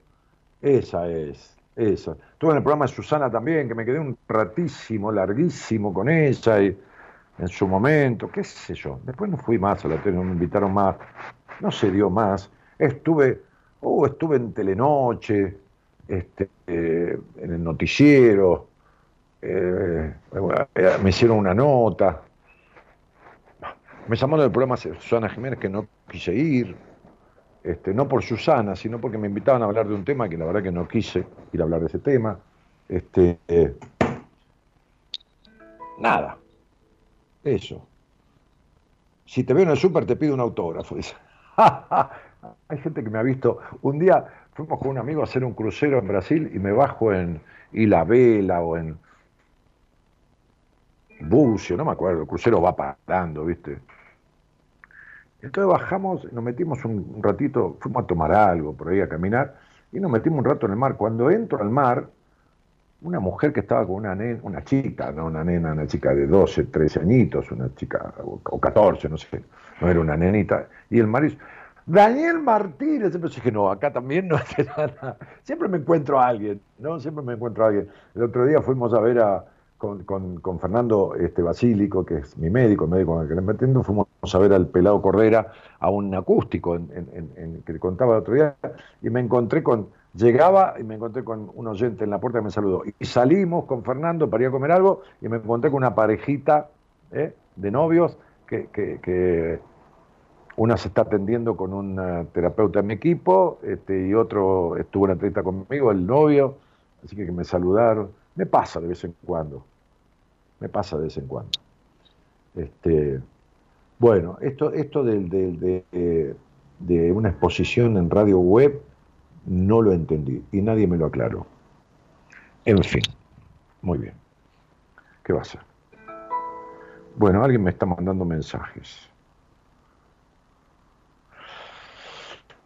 Esa es. Eso. Estuve en el programa de Susana también, que me quedé un ratísimo, larguísimo con ella y en su momento, qué sé yo. Después no fui más a la tele, no me invitaron más, no se dio más. Estuve, oh, estuve en Telenoche, este, eh, en el noticiero, eh, me hicieron una nota. Me llamaron del programa Susana Jiménez que no quise ir, este, no por Susana, sino porque me invitaban a hablar de un tema que la verdad que no quise ir a hablar de ese tema. Este, eh, nada, eso. Si te veo en el súper te pido un autógrafo. Hay gente que me ha visto. Un día fuimos con un amigo a hacer un crucero en Brasil y me bajo en Isla Vela o en Bucio, no me acuerdo, el crucero va parando, ¿viste? Entonces bajamos, nos metimos un, ratito, fuimos a tomar algo, por ahí a caminar, y nos metimos un rato en el mar. Cuando entro al mar, una mujer que estaba con una nena, una chica, no una nena, una chica de 12, 13 añitos, una chica, o 14, no sé, no era una nenita, y el mar dice, Daniel Martínez, siempre dije, no, acá también no hace nada. Siempre me encuentro a alguien, ¿no? Siempre me encuentro a alguien. El otro día fuimos a ver a, con, Fernando este, Basílico, que es mi médico, el médico con el que le metiendo, fuimos a ver al pelado Cordera a un acústico en, que le contaba el otro día, y me encontré con, llegaba y me encontré con un oyente en la puerta que me saludó. Y salimos con Fernando para ir a comer algo y me encontré con una parejita ¿eh? de novios que, una se está atendiendo con un terapeuta en mi equipo este, y otro estuvo en la entrevista conmigo, el novio, así que me saludaron me pasa de vez en cuando. Me pasa de vez en cuando. Este, bueno, esto, esto de, de, una exposición en radio web no lo entendí y nadie me lo aclaró. En fin, muy bien. ¿Qué va a ser? Bueno, alguien me está mandando mensajes.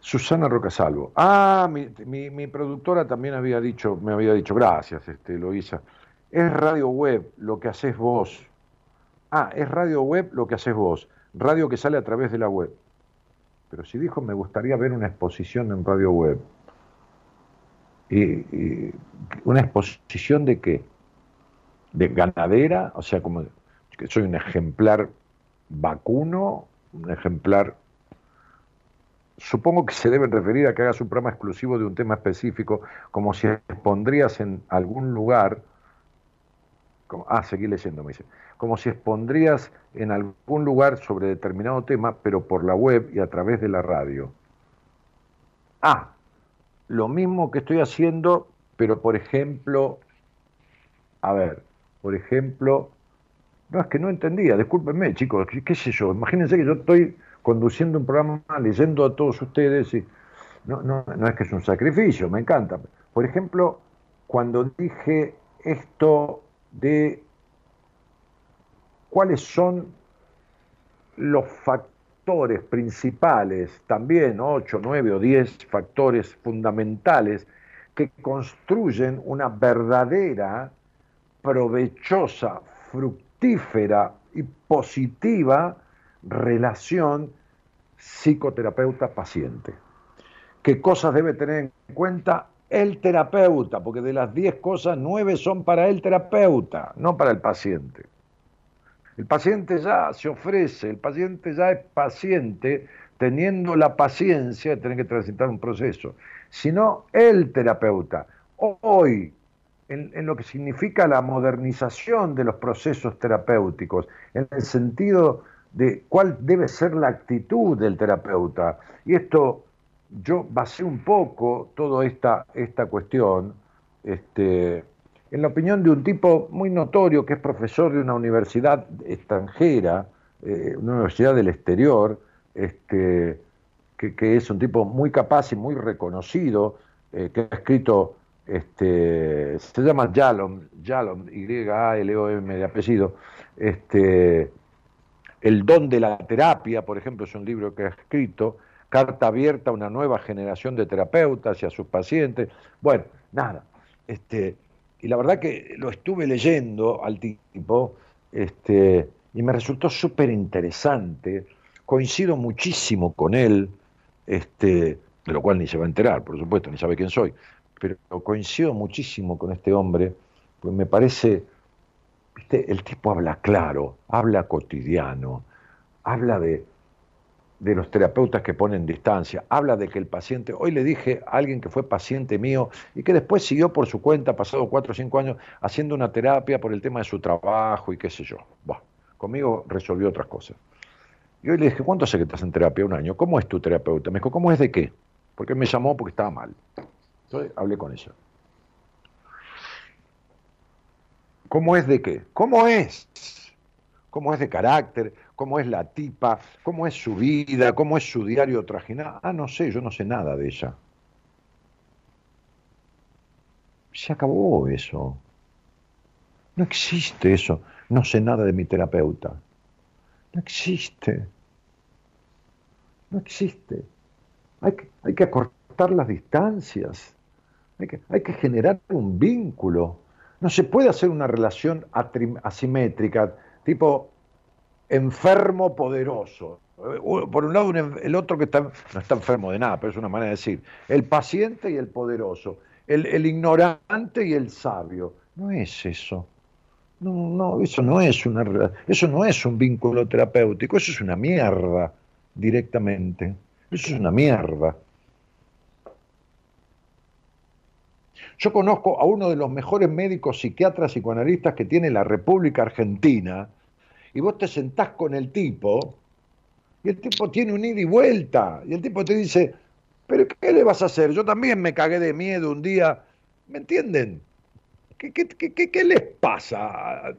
Susana Rocasalvo. Ah, mi, productora también había dicho, me había dicho, gracias, este, Loisa. Es radio web lo que haces vos. Ah, es radio web lo que haces vos. Radio que sale a través de la web. Pero si dijo, me gustaría ver una exposición en radio web. ¿Y, una exposición de qué? ¿De ganadera? O sea, como que soy un ejemplar vacuno, un ejemplar supongo que se deben referir a que hagas un programa exclusivo de un tema específico, como si expondrías en algún lugar, como, ah, seguí leyendo, me dice, como si expondrías en algún lugar sobre determinado tema, pero por la web y a través de la radio. Ah, lo mismo que estoy haciendo, pero por ejemplo, a ver, por ejemplo, no, es que no entendía, discúlpenme chicos, qué, sé yo, imagínense que yo estoy conduciendo un programa, leyendo a todos ustedes. Y no, no, no es que es un sacrificio, me encanta. Por ejemplo, cuando dije esto de cuáles son los factores principales, también 8, 9 o 10 factores fundamentales que construyen una verdadera, provechosa, fructífera y positiva relación psicoterapeuta-paciente. ¿Qué cosas debe tener en cuenta el terapeuta? Porque de las 10 cosas, 9 son para el terapeuta, no para el paciente. El paciente ya se ofrece, el paciente ya es paciente teniendo la paciencia de tener que transitar un proceso, sino el terapeuta. Hoy, en, lo que significa la modernización de los procesos terapéuticos, en el sentido de cuál debe ser la actitud del terapeuta. Y esto yo basé un poco toda esta, esta cuestión este, en la opinión de un tipo muy notorio que es profesor de una universidad extranjera, eh, una universidad del exterior, este, que, es un tipo muy capaz y muy reconocido, eh, que ha escrito, este, se llama Yalom, Yalom, Y-A-L-O-M de apellido, este, El don de la terapia, por ejemplo, es un libro que ha escrito, carta abierta a una nueva generación de terapeutas y a sus pacientes. Bueno, nada. Este, y la verdad que lo estuve leyendo al tipo este, y me resultó súper interesante. Coincido muchísimo con él, este, de lo cual ni se va a enterar, por supuesto, ni sabe quién soy, pero coincido muchísimo con este hombre, pues me parece, el tipo habla claro, habla cotidiano, habla de, de los terapeutas que ponen distancia, habla de que el paciente, hoy le dije a alguien que fue paciente mío y que después siguió por su cuenta, pasado cuatro o cinco años, haciendo una terapia por el tema de su trabajo y qué sé yo. Bueno, conmigo resolvió otras cosas. Y hoy le dije, ¿cuánto hace que estás en terapia? Un año. ¿Cómo es tu terapeuta? Me dijo, ¿cómo es de qué? Porque me llamó porque estaba mal. Entonces hablé con ella. ¿Cómo es de qué? ¿Cómo es? ¿Cómo es de carácter? cómo es la tipa, cómo es su vida, cómo es su diario trajinado. Ah, no sé, yo no sé nada de ella. Se acabó eso. No existe eso. No sé nada de mi terapeuta. No existe. No existe. Hay que, hay que acortar las distancias. Hay que, hay que generar un vínculo. No se puede hacer una relación asimétrica, tipo enfermo poderoso. Por un lado, el otro que está, no está enfermo de nada, pero es una manera de decir. El paciente y el poderoso. El, ignorante y el sabio. No es eso. No, no, eso no es una eso no es un vínculo terapéutico, eso es una mierda directamente. Eso es una mierda. Yo conozco a uno de los mejores médicos psiquiatras psicoanalistas que tiene la República Argentina, y vos te sentás con el tipo y el tipo tiene un ida y vuelta y el tipo te dice, pero ¿qué le vas a hacer? Yo también me cagué de miedo un día, ¿me entienden? ¿Qué, qué, les pasa al,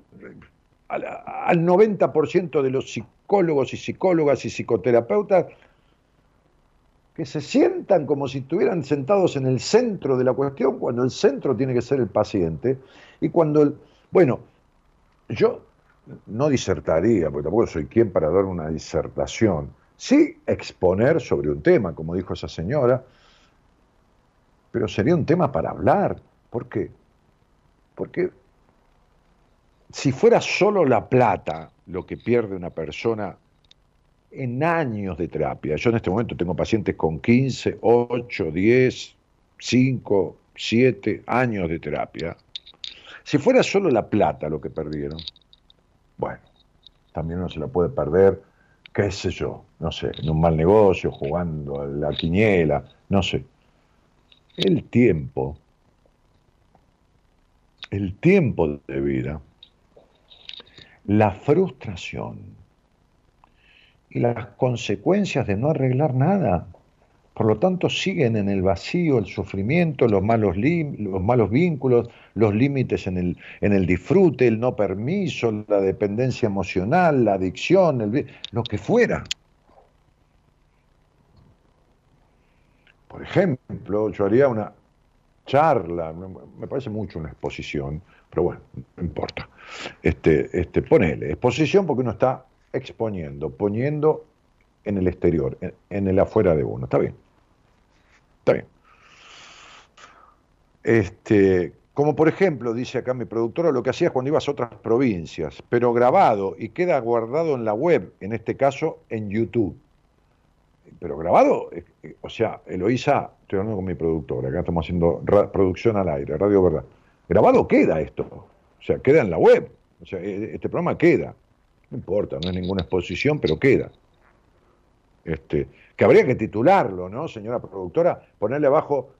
al 90% de los psicólogos y psicólogas y psicoterapeutas que se sientan como si estuvieran sentados en el centro de la cuestión, cuando el centro tiene que ser el paciente, y cuando el... Bueno, yo no disertaría, porque tampoco soy quien para dar una disertación, sí exponer sobre un tema, como dijo esa señora, pero sería un tema para hablar. ¿Por qué? Porque si fuera solo la plata lo que pierde una persona en años de terapia, yo en este momento tengo pacientes con 15, 8, 10, 5, 7 años de terapia, si fuera solo la plata lo que perdieron, bueno, también uno se lo puede perder, qué sé yo, no sé, en un mal negocio, jugando a la quiniela, no sé. El tiempo, el tiempo de vida, la frustración y las consecuencias de no arreglar nada. Por lo tanto, siguen en el vacío el sufrimiento, los malos, los malos vínculos, los límites en el, en el disfrute, el no permiso, la dependencia emocional, la adicción, lo que fuera. Por ejemplo, yo haría una charla, me parece mucho una exposición, pero bueno, no importa. Este, este, ponele, exposición porque uno está exponiendo, poniendo en el exterior, en el afuera de uno. Está bien. Está bien. Este, Como por ejemplo, dice acá mi productora, lo que hacías cuando ibas a otras provincias, pero grabado y queda guardado en la web, en este caso en YouTube. Pero grabado, o sea, Eloísa, estoy hablando con mi productora, acá estamos haciendo producción al aire, Radio Verdad. Grabado queda esto, o sea, queda en la web, o sea, e, este programa queda. No importa, no es ninguna exposición, pero queda. Este, que habría que titularlo, ¿no, señora productora? Ponerle abajo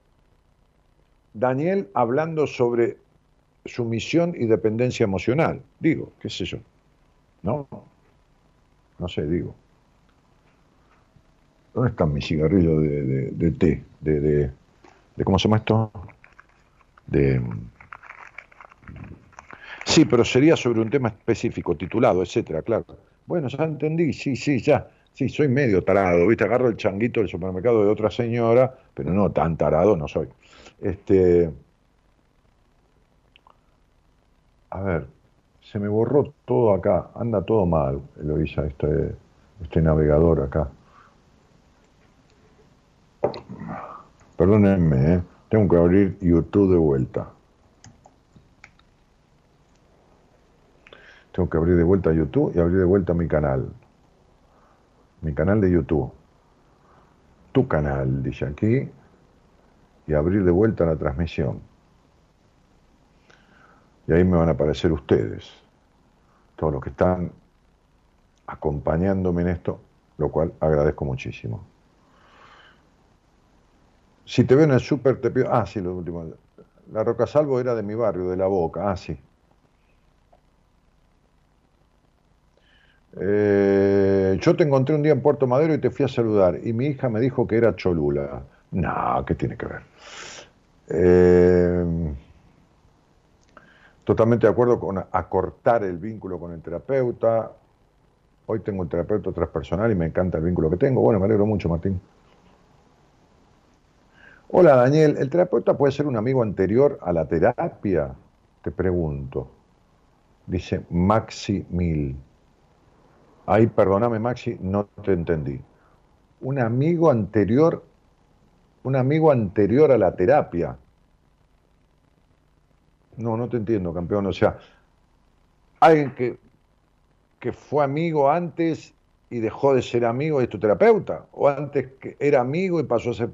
Daniel hablando sobre sumisión y dependencia emocional. Digo, qué sé yo. ¿No? No sé, digo. ¿Dónde están mis cigarrillos de, té? De, de, ¿Cómo se llama esto? De... Sí, pero sería sobre un tema específico, titulado, etcétera, claro. Bueno, ya entendí, sí, sí, ya. Sí, soy medio tarado, ¿viste? Agarro el changuito del supermercado de otra señora, pero no tan tarado no soy. Este, a ver, se me borró todo acá, anda todo mal, Eloisa, este, este navegador acá. Perdónenme, ¿eh? tengo que abrir YouTube de vuelta. Tengo que abrir de vuelta YouTube y abrir de vuelta mi canal. Mi canal de YouTube. Tu canal, dice aquí y abrir de vuelta la transmisión. Y ahí me van a aparecer ustedes, todos los que están acompañándome en esto, lo cual agradezco muchísimo. Si te veo en el súper, te pido. Ah, sí, lo último. La Roca Salvo era de mi barrio, de la Boca. Ah, sí. Eh, yo te encontré un día en Puerto Madero y te fui a saludar. Y mi hija me dijo que era Cholula. No, ¿qué tiene que ver? Eh, totalmente de acuerdo con acortar el vínculo con el terapeuta. Hoy tengo un terapeuta transpersonal y me encanta el vínculo que tengo. Bueno, me alegro mucho, Martín. Hola, Daniel. ¿El terapeuta puede ser un amigo anterior a la terapia? Te pregunto. Dice Maxi Mil. Ahí, perdóname, Maxi, no te entendí. Un amigo anterior un amigo anterior a la terapia. No, no te entiendo, campeón. O sea, alguien que, que fue amigo antes y dejó de ser amigo de tu terapeuta, o antes que era amigo y pasó a ser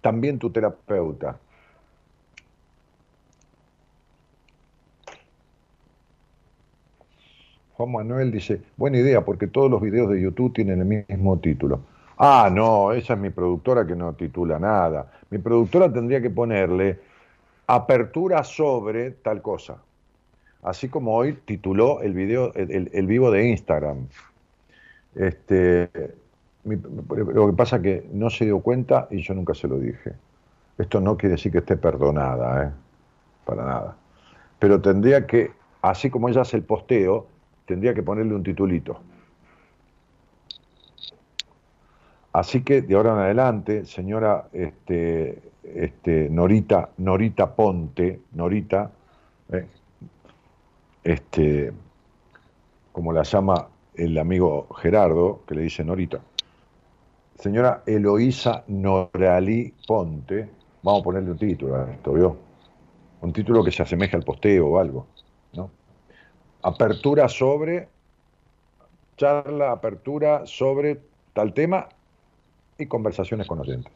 también tu terapeuta. Juan Manuel dice, buena idea, porque todos los videos de YouTube tienen el mismo título. Ah, no, esa es mi productora que no titula nada. Mi productora tendría que ponerle apertura sobre tal cosa. Así como hoy tituló el video, el, vivo de Instagram. Este, lo que pasa es que no se dio cuenta y yo nunca se lo dije. Esto no quiere decir que esté perdonada, ¿eh? para nada. Pero tendría que, así como ella hace el posteo, tendría que ponerle un titulito. Así que de ahora en adelante, señora este, este, Norita, Norita Ponte, Norita, eh, este, como la llama el amigo Gerardo, que le dice Norita, señora Eloísa Noralí Ponte, vamos a ponerle un título a esto, ¿vio? Un título que se asemeje al posteo o algo. Apertura sobre, charla, apertura sobre tal tema y conversaciones con oyentes.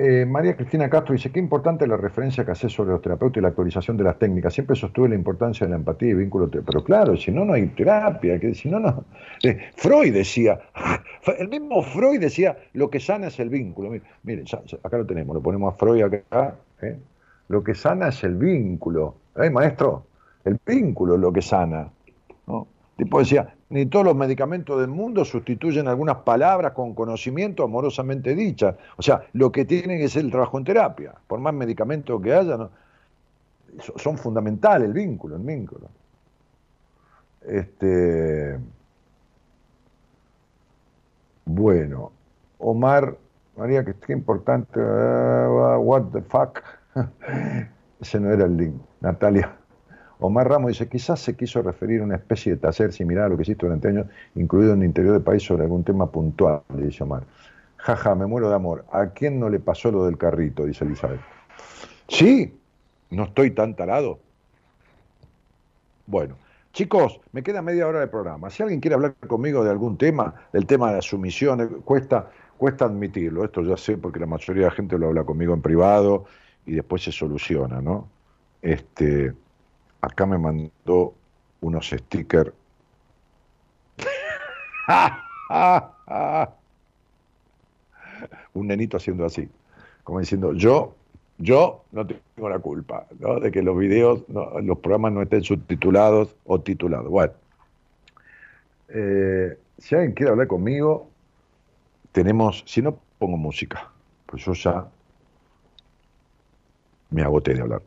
Eh, María Cristina Castro dice, qué importante la referencia que hace sobre los terapeutas y la actualización de las técnicas. Siempre sostuve la importancia de la empatía y vínculo. Pero claro, si no, no hay terapia. Que si no, no. Eh, Freud decía, el mismo Freud decía, lo que sana es el vínculo. Miren, acá lo tenemos, lo ponemos a Freud acá. ¿eh? Lo que sana es el vínculo. ¿Eh, maestro? El vínculo es lo que sana. ¿no? Tipo decía, ni todos los medicamentos del mundo sustituyen algunas palabras con conocimiento amorosamente dichas. O sea, lo que tiene que ser el trabajo en terapia. Por más medicamentos que haya, ¿no? son fundamentales el vínculo, el vínculo. Este, bueno, Omar, María, que qué importante, uh, what the fuck. Ese no era el link. Natalia. Omar Ramos dice, quizás se quiso referir a una especie de taller similar a lo que existe durante años, incluido en el interior del país, sobre algún tema puntual, dice Omar. Jaja, me muero de amor. ¿A quién no le pasó lo del carrito? Dice Elizabeth. ¿Sí? ¿No estoy tan tarado? Bueno, chicos, me queda media hora de programa. Si alguien quiere hablar conmigo de algún tema, del tema de las sumisiones, cuesta, cuesta admitirlo. Esto ya sé porque la mayoría de la gente lo habla conmigo en privado y después se soluciona, ¿no? Este, acá me mandó unos stickers. Un nenito haciendo así, como diciendo, yo yo no tengo la culpa ¿no? de que los videos, los programas no estén subtitulados o titulados. Bueno, eh, si alguien quiere hablar conmigo, tenemos, si no pongo música, pues yo ya me agoté de hablar.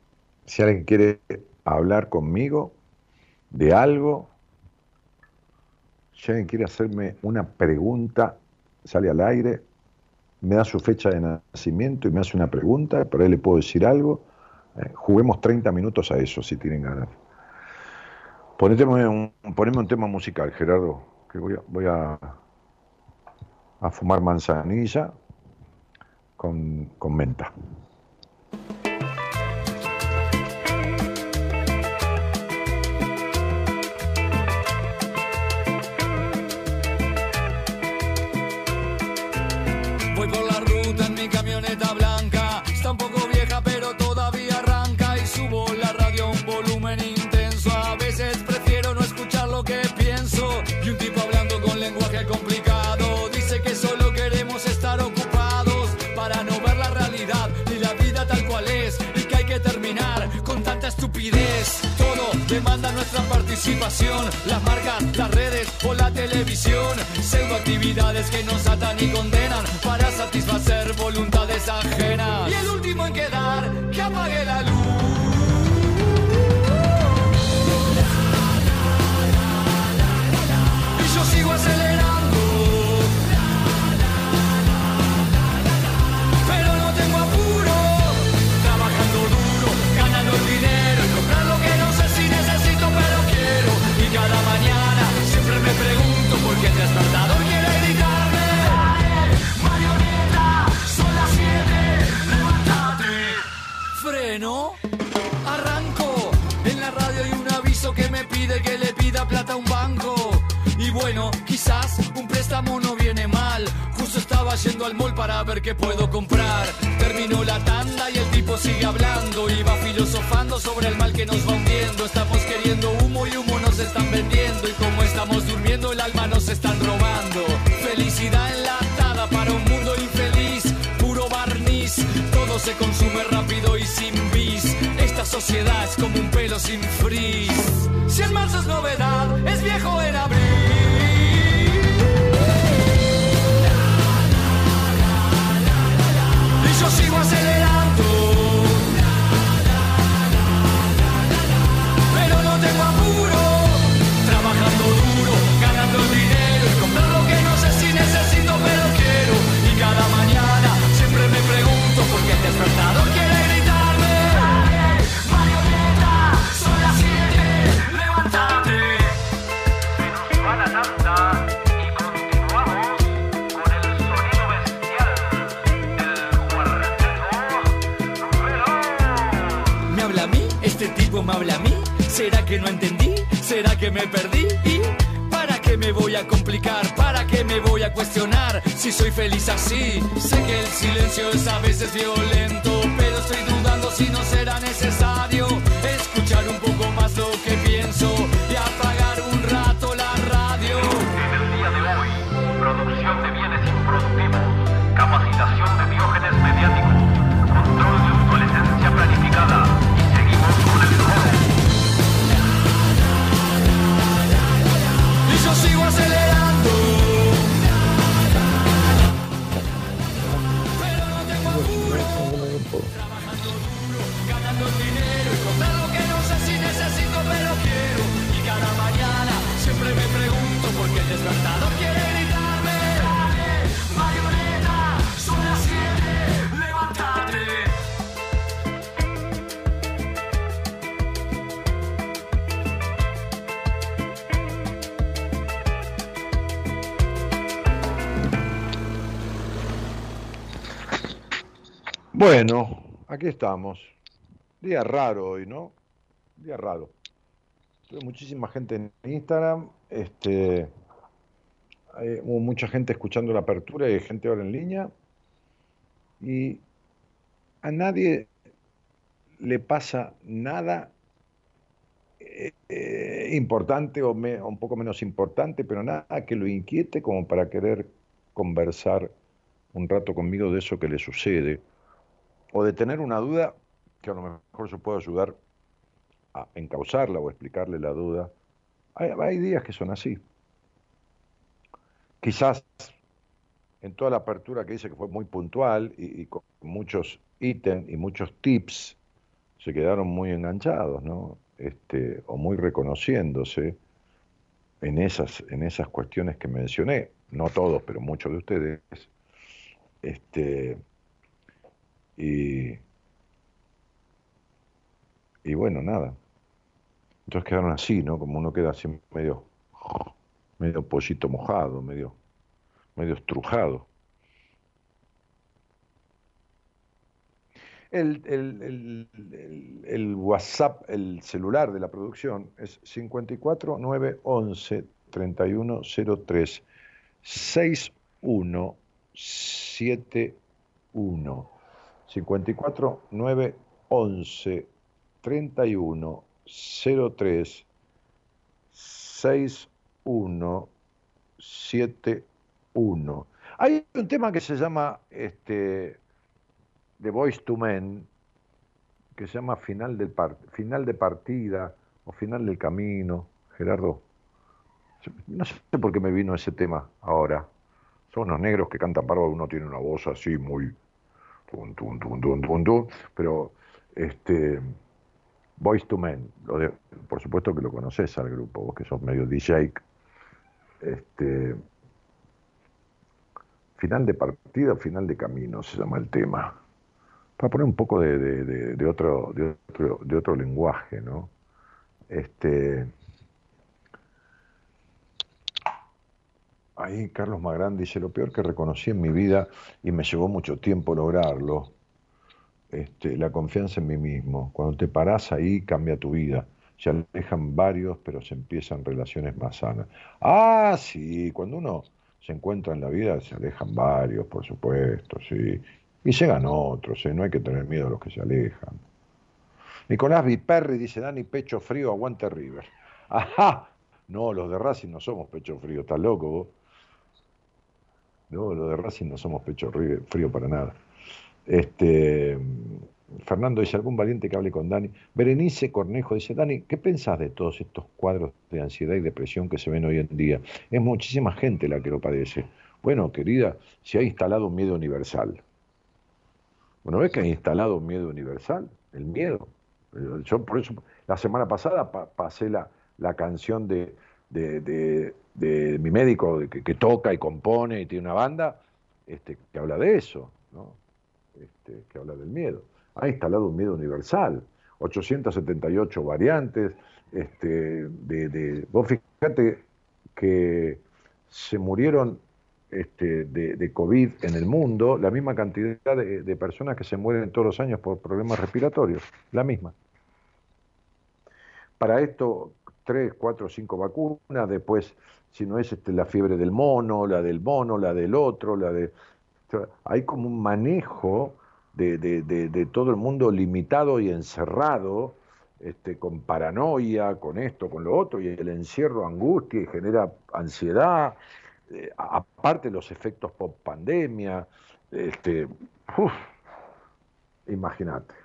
Si alguien quiere hablar conmigo de algo, si alguien quiere hacerme una pregunta, sale al aire, me da su fecha de nacimiento y me hace una pregunta, por ahí le puedo decir algo. Eh, juguemos 30 minutos a eso, si tienen ganas. Poneme un, un tema musical, Gerardo, que voy a, voy a, a fumar manzanilla con, con menta. Demanda nuestra participación. Las marcas, las redes o la televisión. Pseudo actividades que nos atan y condenan para satisfacer voluntades ajenas. Y el último en quedar, que apague la luz. Estaba yendo al mall para ver qué puedo comprar. Terminó la tanda y el tipo sigue hablando. Va filosofando sobre el mal que nos va hundiendo. Estamos queriendo humo y humo nos están vendiendo. Y como estamos durmiendo, el alma nos están robando. Felicidad enlatada para un mundo infeliz. Puro barniz. Todo se consume rápido y sin sociedad es como un pelo sin frizz. Si en marzo es novedad, es viejo en abril. Que no entendí? ¿Será que me perdí? ¿Y para qué me voy a complicar? ¿Para qué me voy a cuestionar si soy feliz así? Sé que el silencio es a veces violento, pero estoy dudando si no será necesario Bueno, aquí estamos. Día raro hoy, ¿no? Día raro. Tuve muchísima gente en Instagram, este, hubo mucha gente escuchando la apertura y gente ahora en línea. Y a nadie le pasa nada eh, eh, importante o, un poco menos importante, pero nada que lo inquiete como para querer conversar un rato conmigo de eso que le sucede, o de tener una duda que a lo mejor yo puedo ayudar a encauzarla o explicarle la duda. Hay, días que son así. Quizás en toda la apertura que dice que fue muy puntual y, y con muchos ítems y muchos tips, se quedaron muy enganchados, ¿no? Este, o muy reconociéndose en esas, en esas cuestiones que mencioné, no todos, pero muchos de ustedes. Este, y, y bueno, nada. Entonces quedaron así, ¿no? Como uno queda así medio, medio pollito mojado, medio, medio estrujado. El, el, el, WhatsApp, el celular de la producción es 54 911 3103 6171. 54 911 3103 6171. Hay un tema que se llama este, de Voice to Men, que se llama final, del final de partida o final del camino. Gerardo, no sé por qué me vino ese tema ahora. Son unos negros que cantan bárbaro, uno tiene una voz así muy... pero este Voice to Men, por supuesto que lo conoces al grupo, vos que sos medio DJ. Este, final de partida, final de camino se llama el tema para poner un poco de, otro, de otro lenguaje, ¿no? Este, ahí Carlos Magrán dice, lo peor que reconocí en mi vida y me llevó mucho tiempo lograrlo, este, la confianza en mí mismo. Cuando te parás ahí cambia tu vida. Se alejan varios, pero se empiezan relaciones más sanas. Ah, sí, cuando uno se encuentra en la vida se alejan varios, por supuesto, sí. Y llegan otros, ¿eh? no hay que tener miedo a los que se alejan. Nicolás Viperri dice, Dani, pecho frío, aguante River. Ajá, no, los de Racing no somos pecho frío, ¿estás loco vos? No, los de Racing no somos pecho frío para nada. Este, Fernando dice, algún valiente que hable con Dani. Berenice Cornejo dice, Dani, ¿qué pensás de todos estos cuadros de ansiedad y depresión que se ven hoy en día? Es muchísima gente la que lo padece. Bueno, querida, se ha instalado un miedo universal. Bueno, ves que ha instalado un miedo universal, el miedo. Yo por eso, la semana pasada pasé la, la canción de, de, de, mi médico que, toca y compone y tiene una banda, este, que habla de eso, ¿no? este, que habla del miedo. Ha instalado un miedo universal, 878 variantes, este, de, de, vos fíjate que se murieron este, de, COVID en el mundo, la misma cantidad de, personas que se mueren todos los años por problemas respiratorios, la misma. Para esto, tres, cuatro, cinco vacunas, después, si no es este, la fiebre del mono, la del mono, la del otro, la de... hay como un manejo de, de, todo el mundo limitado y encerrado, este, con paranoia, con esto, con lo otro, y el encierro angustia y genera ansiedad, eh, aparte los efectos post pandemia, este, imagínate.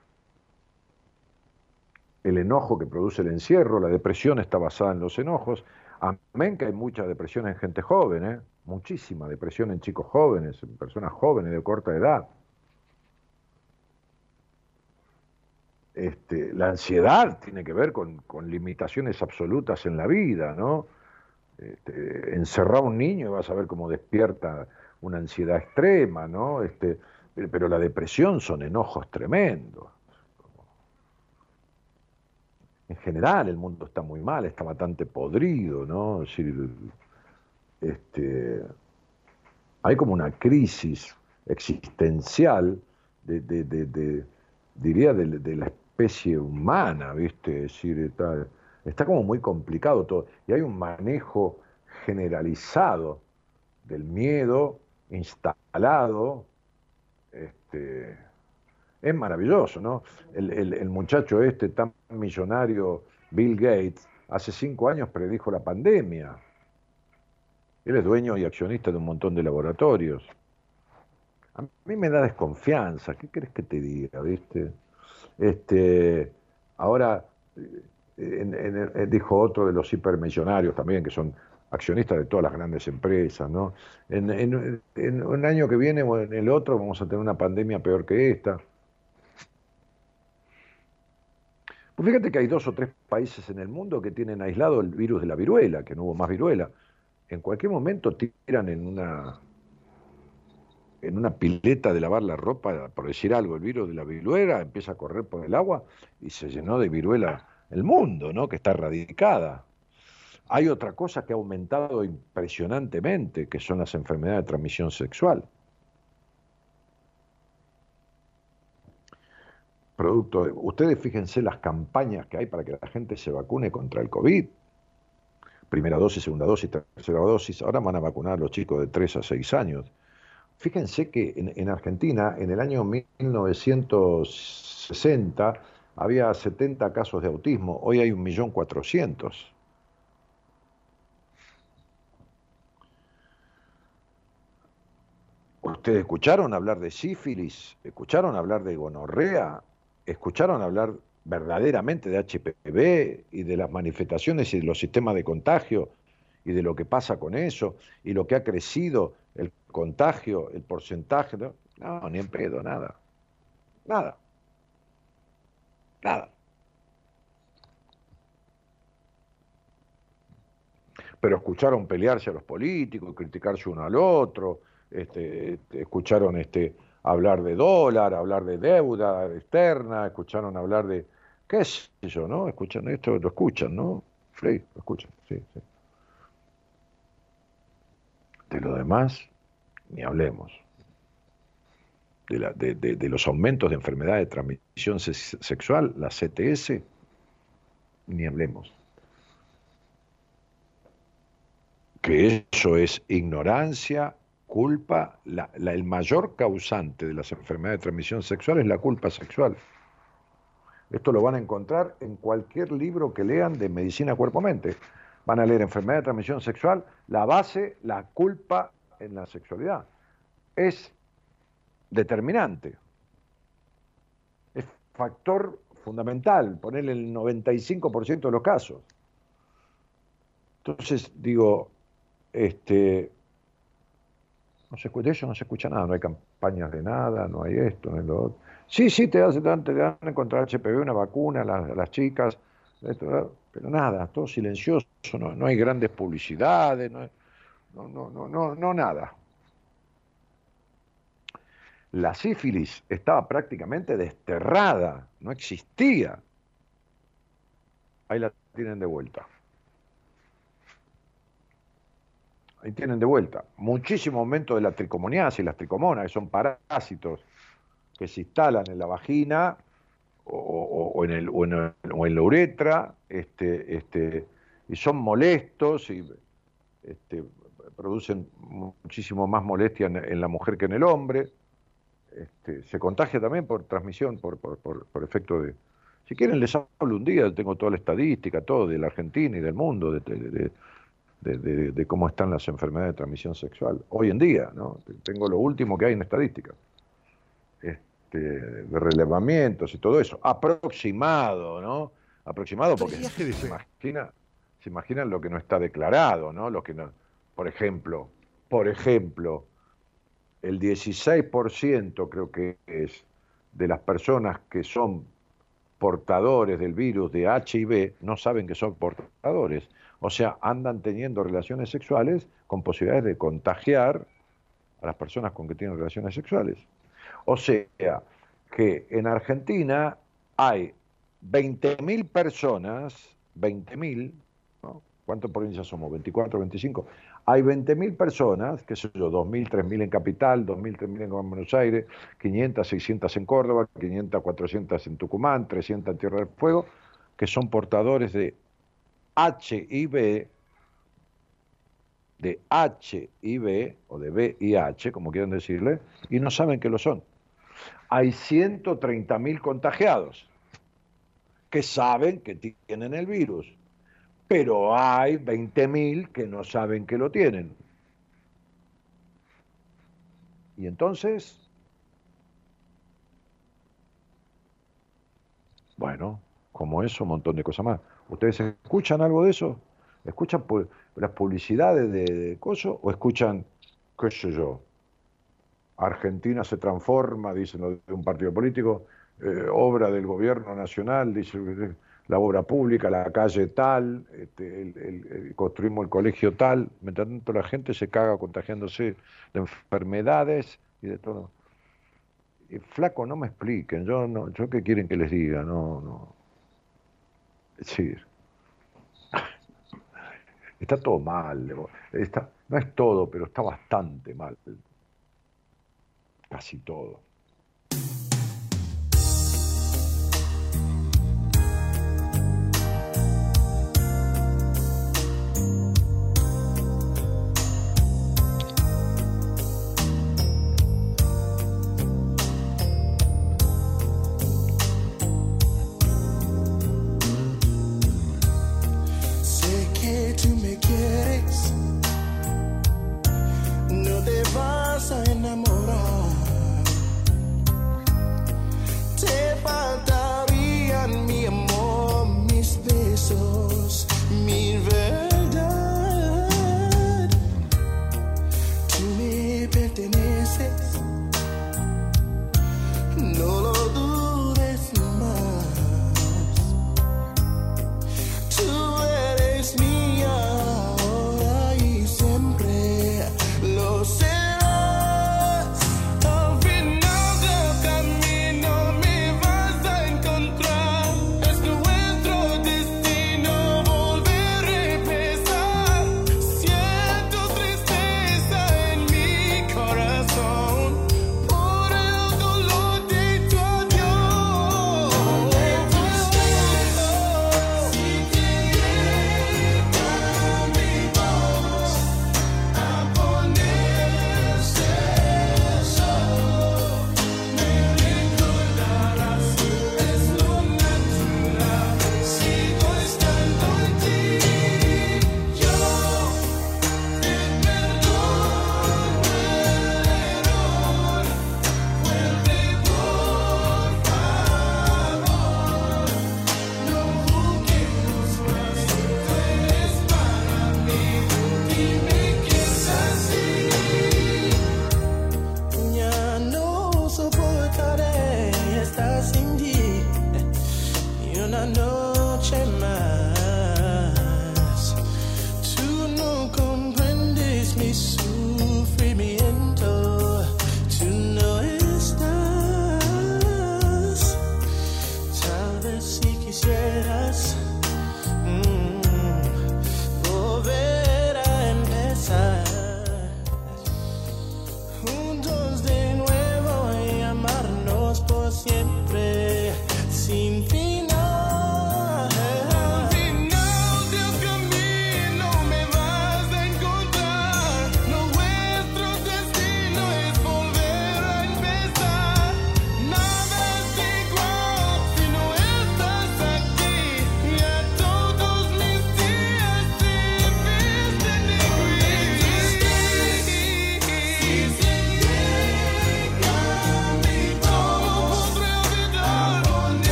El enojo que produce el encierro, la depresión está basada en los enojos. Amén que hay mucha depresión en gente joven, ¿eh? muchísima depresión en chicos jóvenes, en personas jóvenes de corta edad. Este, la ansiedad tiene que ver con, limitaciones absolutas en la vida, ¿no? Este, encerrar a un niño y vas a ver cómo despierta una ansiedad extrema, ¿no? Este, pero la depresión son enojos tremendos. En general el mundo está muy mal, está bastante podrido, ¿no? este, hay como una crisis existencial de, de, de, diría, de, la especie humana, ¿viste? Es decir, está, está como muy complicado todo. Y hay un manejo generalizado del miedo instalado. Este, es maravilloso, ¿no? El, el- muchacho este tan millonario, Bill Gates, hace cinco años predijo la pandemia. Él es dueño y accionista de un montón de laboratorios. A mí me da desconfianza, ¿qué crees que te diga, viste? Este, ahora, eh, en- eh, dijo otro de los hipermillonarios también, que son accionistas de todas las grandes empresas, ¿no? En- en un año que viene o en el otro vamos a tener una pandemia peor que esta. Pues fíjate que hay dos o tres países en el mundo que tienen aislado el virus de la viruela, que no hubo más viruela. En cualquier momento tiran en una en una pileta de lavar la ropa, por decir algo, el virus de la viruela empieza a correr por el agua y se llenó de viruela el mundo, ¿no? Que está erradicada. Hay otra cosa que ha aumentado impresionantemente, que son las enfermedades de transmisión sexual. Producto de, ustedes fíjense las campañas que hay para que la gente se vacune contra el COVID. Primera dosis, segunda dosis, tercera dosis. Ahora van a vacunar los chicos de 3 a 6 años. Fíjense que en, en Argentina, en el año 1960, había 70 casos de autismo. Hoy hay 1.400.000. ¿Ustedes escucharon hablar de sífilis? ¿Escucharon hablar de gonorrea? ¿Escucharon hablar verdaderamente de HPV y de las manifestaciones y de los sistemas de contagio y de lo que pasa con eso y lo que ha crecido el contagio, el porcentaje? No, ni en pedo, nada. Nada. Nada. Pero escucharon pelearse a los políticos, criticarse uno al otro, este, este, escucharon este, hablar de dólar, hablar de deuda externa, escucharon hablar de, qué sé yo, ¿no? Escuchan esto, lo escuchan, ¿no? Sí, lo escuchan, sí, sí. De lo demás, ni hablemos. De, la, de, de, de los aumentos de enfermedades de transmisión se sexual, la CTS, ni hablemos. Que eso es ignorancia, culpa, el mayor causante de las enfermedades de transmisión sexual es la culpa sexual. Esto lo van a encontrar en cualquier libro que lean de medicina cuerpo-mente. Van a leer enfermedad de transmisión sexual, la base, la culpa en la sexualidad. Es determinante. Es factor fundamental, ponerle el 95% de los casos. Entonces, digo, este, no se, de eso no se escucha nada, no hay campañas de nada, no hay esto, no hay lo otro. Sí, sí, te dan, te dan contra HPV una vacuna, las, las chicas, pero nada, todo silencioso, no, no hay grandes publicidades, no, no, no, no, no, no nada. La sífilis estaba prácticamente desterrada, no existía. Ahí la tienen de vuelta. Ahí tienen de vuelta. Muchísimo aumento de la tricomoniasis, las tricomonas, que son parásitos que se instalan en la vagina o, en, el, o, en, el, en, la uretra, este, este, y son molestos y este, producen muchísimo más molestia en, en, la mujer que en el hombre. Este, se contagia también por transmisión, por, por, por, por, efecto de... Si quieren les hablo un día, tengo toda la estadística, todo de la Argentina y del mundo, de, de, de, de, de, cómo están las enfermedades de transmisión sexual. Hoy en día, ¿no? Tengo lo último que hay en estadística. Este, de relevamientos y todo eso. Aproximado, ¿no? Aproximado porque se, se, imagina, se imaginan lo que no está declarado, ¿no? Lo que no, por ejemplo, por ejemplo, el 16% creo que es de las personas que son portadores del virus de HIV no saben que son portadores. O sea, andan teniendo relaciones sexuales con posibilidades de contagiar a las personas con que tienen relaciones sexuales. O sea, que en Argentina hay 20.000 personas, 20.000, ¿no? ¿cuántas provincias somos? 24, 25. Hay 20.000 personas, qué sé yo, 2.000, 3.000 en Capital, 2.000, 3.000 en Buenos Aires, 500, 600 en Córdoba, 500, 400 en Tucumán, 300 en Tierra del Fuego, que son portadores de HIV, de HIV o de VIH, como quieran decirle, y no saben que lo son. Hay 130.000 contagiados que saben que tienen el virus, pero hay 20.000 que no saben que lo tienen. Y entonces, bueno, como eso, un montón de cosas más. ¿Ustedes escuchan algo de eso? ¿Escuchan las publicidades de, Coso o escuchan, qué sé yo, Argentina se transforma, dicen de un partido político, eh, obra del gobierno nacional, dice la obra pública, la calle tal, este, construimos el colegio tal, mientras tanto la gente se caga contagiándose de enfermedades y de todo. Y, flaco, no me expliquen, yo no, yo qué quieren que les diga, no, no. Decir, está todo mal, está, no es todo, pero está bastante mal, casi todo.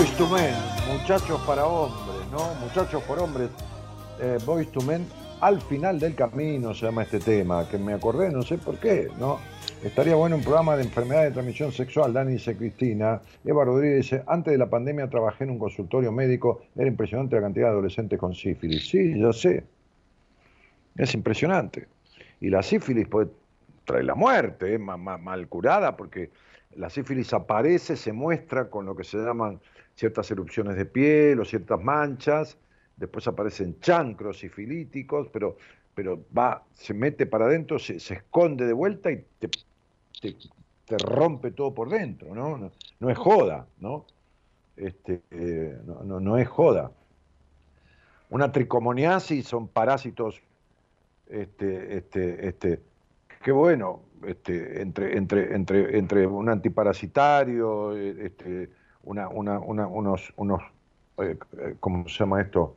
Boys to Men, muchachos para hombres, ¿no? Muchachos por hombres, eh, Boys to Men, Al final del camino se llama este tema, que me acordé, no sé por qué, ¿no? Estaría bueno un programa de enfermedad de transmisión sexual, Dani dice Cristina. Eva Rodríguez dice, antes de la pandemia trabajé en un consultorio médico, era impresionante la cantidad de adolescentes con sífilis. Sí, ya sé. Es impresionante. Y la sífilis puede traer la muerte, es mal curada, porque la sífilis aparece, se muestra con lo que se llaman ciertas erupciones de piel o ciertas manchas, después aparecen chancros sifilíticos, pero, pero va, se mete para adentro, se, se esconde de vuelta y te te, rompe todo por dentro, ¿no? No, es joda, ¿no? Este, eh, no, no, es joda. Una tricomoniasis son parásitos, este, este, este, qué bueno, este, entre, entre, entre, entre un antiparasitario, este, una, una, una, unos, unos eh, ¿cómo se llama esto?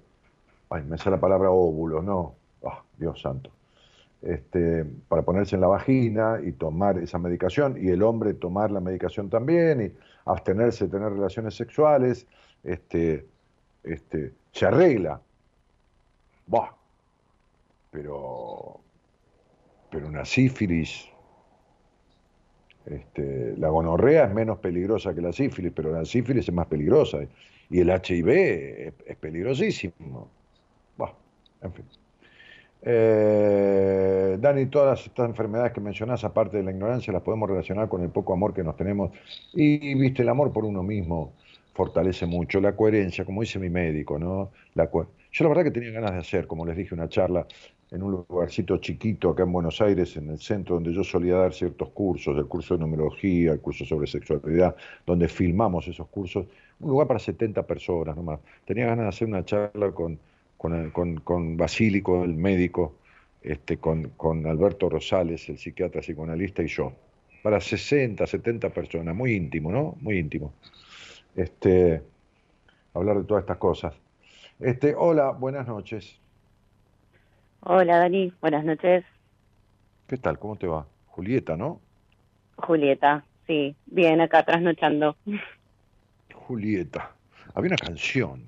Ay, me sale la palabra óvulo, ¿no? Ah, Dios santo este, para ponerse en la vagina y tomar esa medicación, y el hombre tomar la medicación también, y abstenerse de tener relaciones sexuales, este, este, se arregla. Bah, pero, pero una sífilis, este, la gonorrea es menos peligrosa que la sífilis, pero la sífilis es más peligrosa, y el HIV es, peligrosísimo. En fin. Eh, Dani, todas estas enfermedades que mencionás, aparte de la ignorancia, las podemos relacionar con el poco amor que nos tenemos. Y, viste, el amor por uno mismo fortalece mucho. La coherencia, como dice mi médico, ¿no? La Yo la verdad que tenía ganas de hacer, como les dije, una charla en un lugarcito chiquito acá en Buenos Aires, en el centro donde yo solía dar ciertos cursos, el curso de numerología, el curso sobre sexualidad, donde filmamos esos cursos, un lugar para 70 personas nomás. Tenía ganas de hacer una charla con con, con, Basílico, el médico, este, con, con Alberto Rosales, el psiquiatra psicoanalista, y yo. Para 60, 70 personas, muy íntimo, ¿no? Muy íntimo. Este, hablar de todas estas cosas. Este, hola, buenas noches. Hola, Dani, buenas noches. ¿Qué tal? ¿Cómo te va? Julieta, ¿no? Julieta, sí, bien, acá trasnochando. Julieta. Había una canción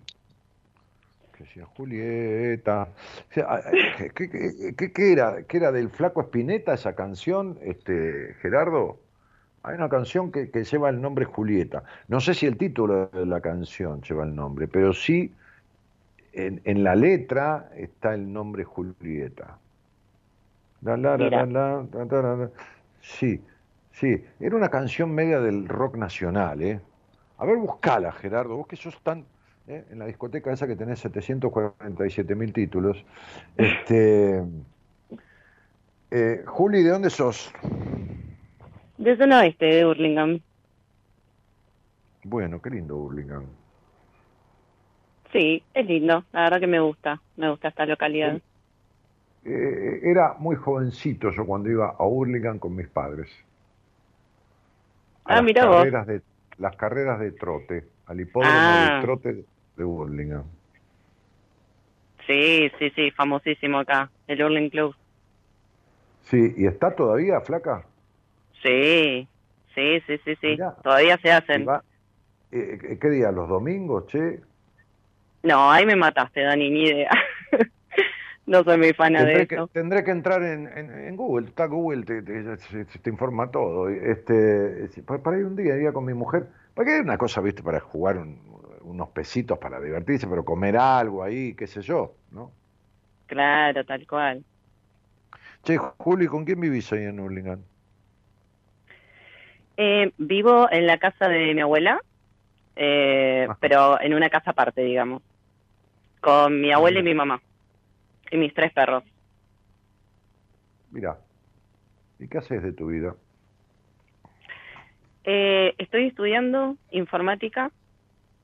que decía Julieta. ¿qué, era? ¿Qué era del Flaco Espineta esa canción, este, Gerardo? Hay una canción que, lleva el nombre Julieta. No sé si el título de la canción lleva el nombre, pero sí en, la letra está el nombre Julieta. sí, sí. Era una canción media del rock nacional, ¿eh? A ver, buscala, Gerardo, vos que sos tan ¿eh? en la discoteca esa que tenés 747 mil títulos. Este, eh, Juli, ¿de dónde sos? De zona oeste, de Burlingame. Bueno, qué lindo Burlingame. Sí, es lindo, la verdad que me gusta, me gusta esta localidad. Eh, era muy jovencito yo cuando iba a Burlingame con mis padres. ah, mira vos. De, las carreras de trote, al hipódromo de ah. trote de Burlingame. Sí, sí, sí, famosísimo acá, el Burling Club. Sí, ¿y está todavía, flaca? Sí, sí, sí, sí, sí, todavía se hacen. Eh, eh, ¿Qué día? ¿Los domingos, che? No, ahí me mataste, Dani, ni idea. no soy muy fan de eso. tendré que entrar en, en, Google, está Google, te, te, informa todo. Este, para ir un día, iría con mi mujer, porque hay una cosa, viste, para jugar un, unos pesitos para divertirse, pero comer algo ahí, qué sé yo, ¿no? Claro, tal cual. Che, Juli, ¿con quién vivís ahí en Hurlingham? Eh, vivo en la casa de mi abuela, eh, pero en una casa aparte, digamos, con mi abuela y mi mamá, y mis tres perros. Mira, ¿y qué haces de tu vida? Eh, estoy estudiando informática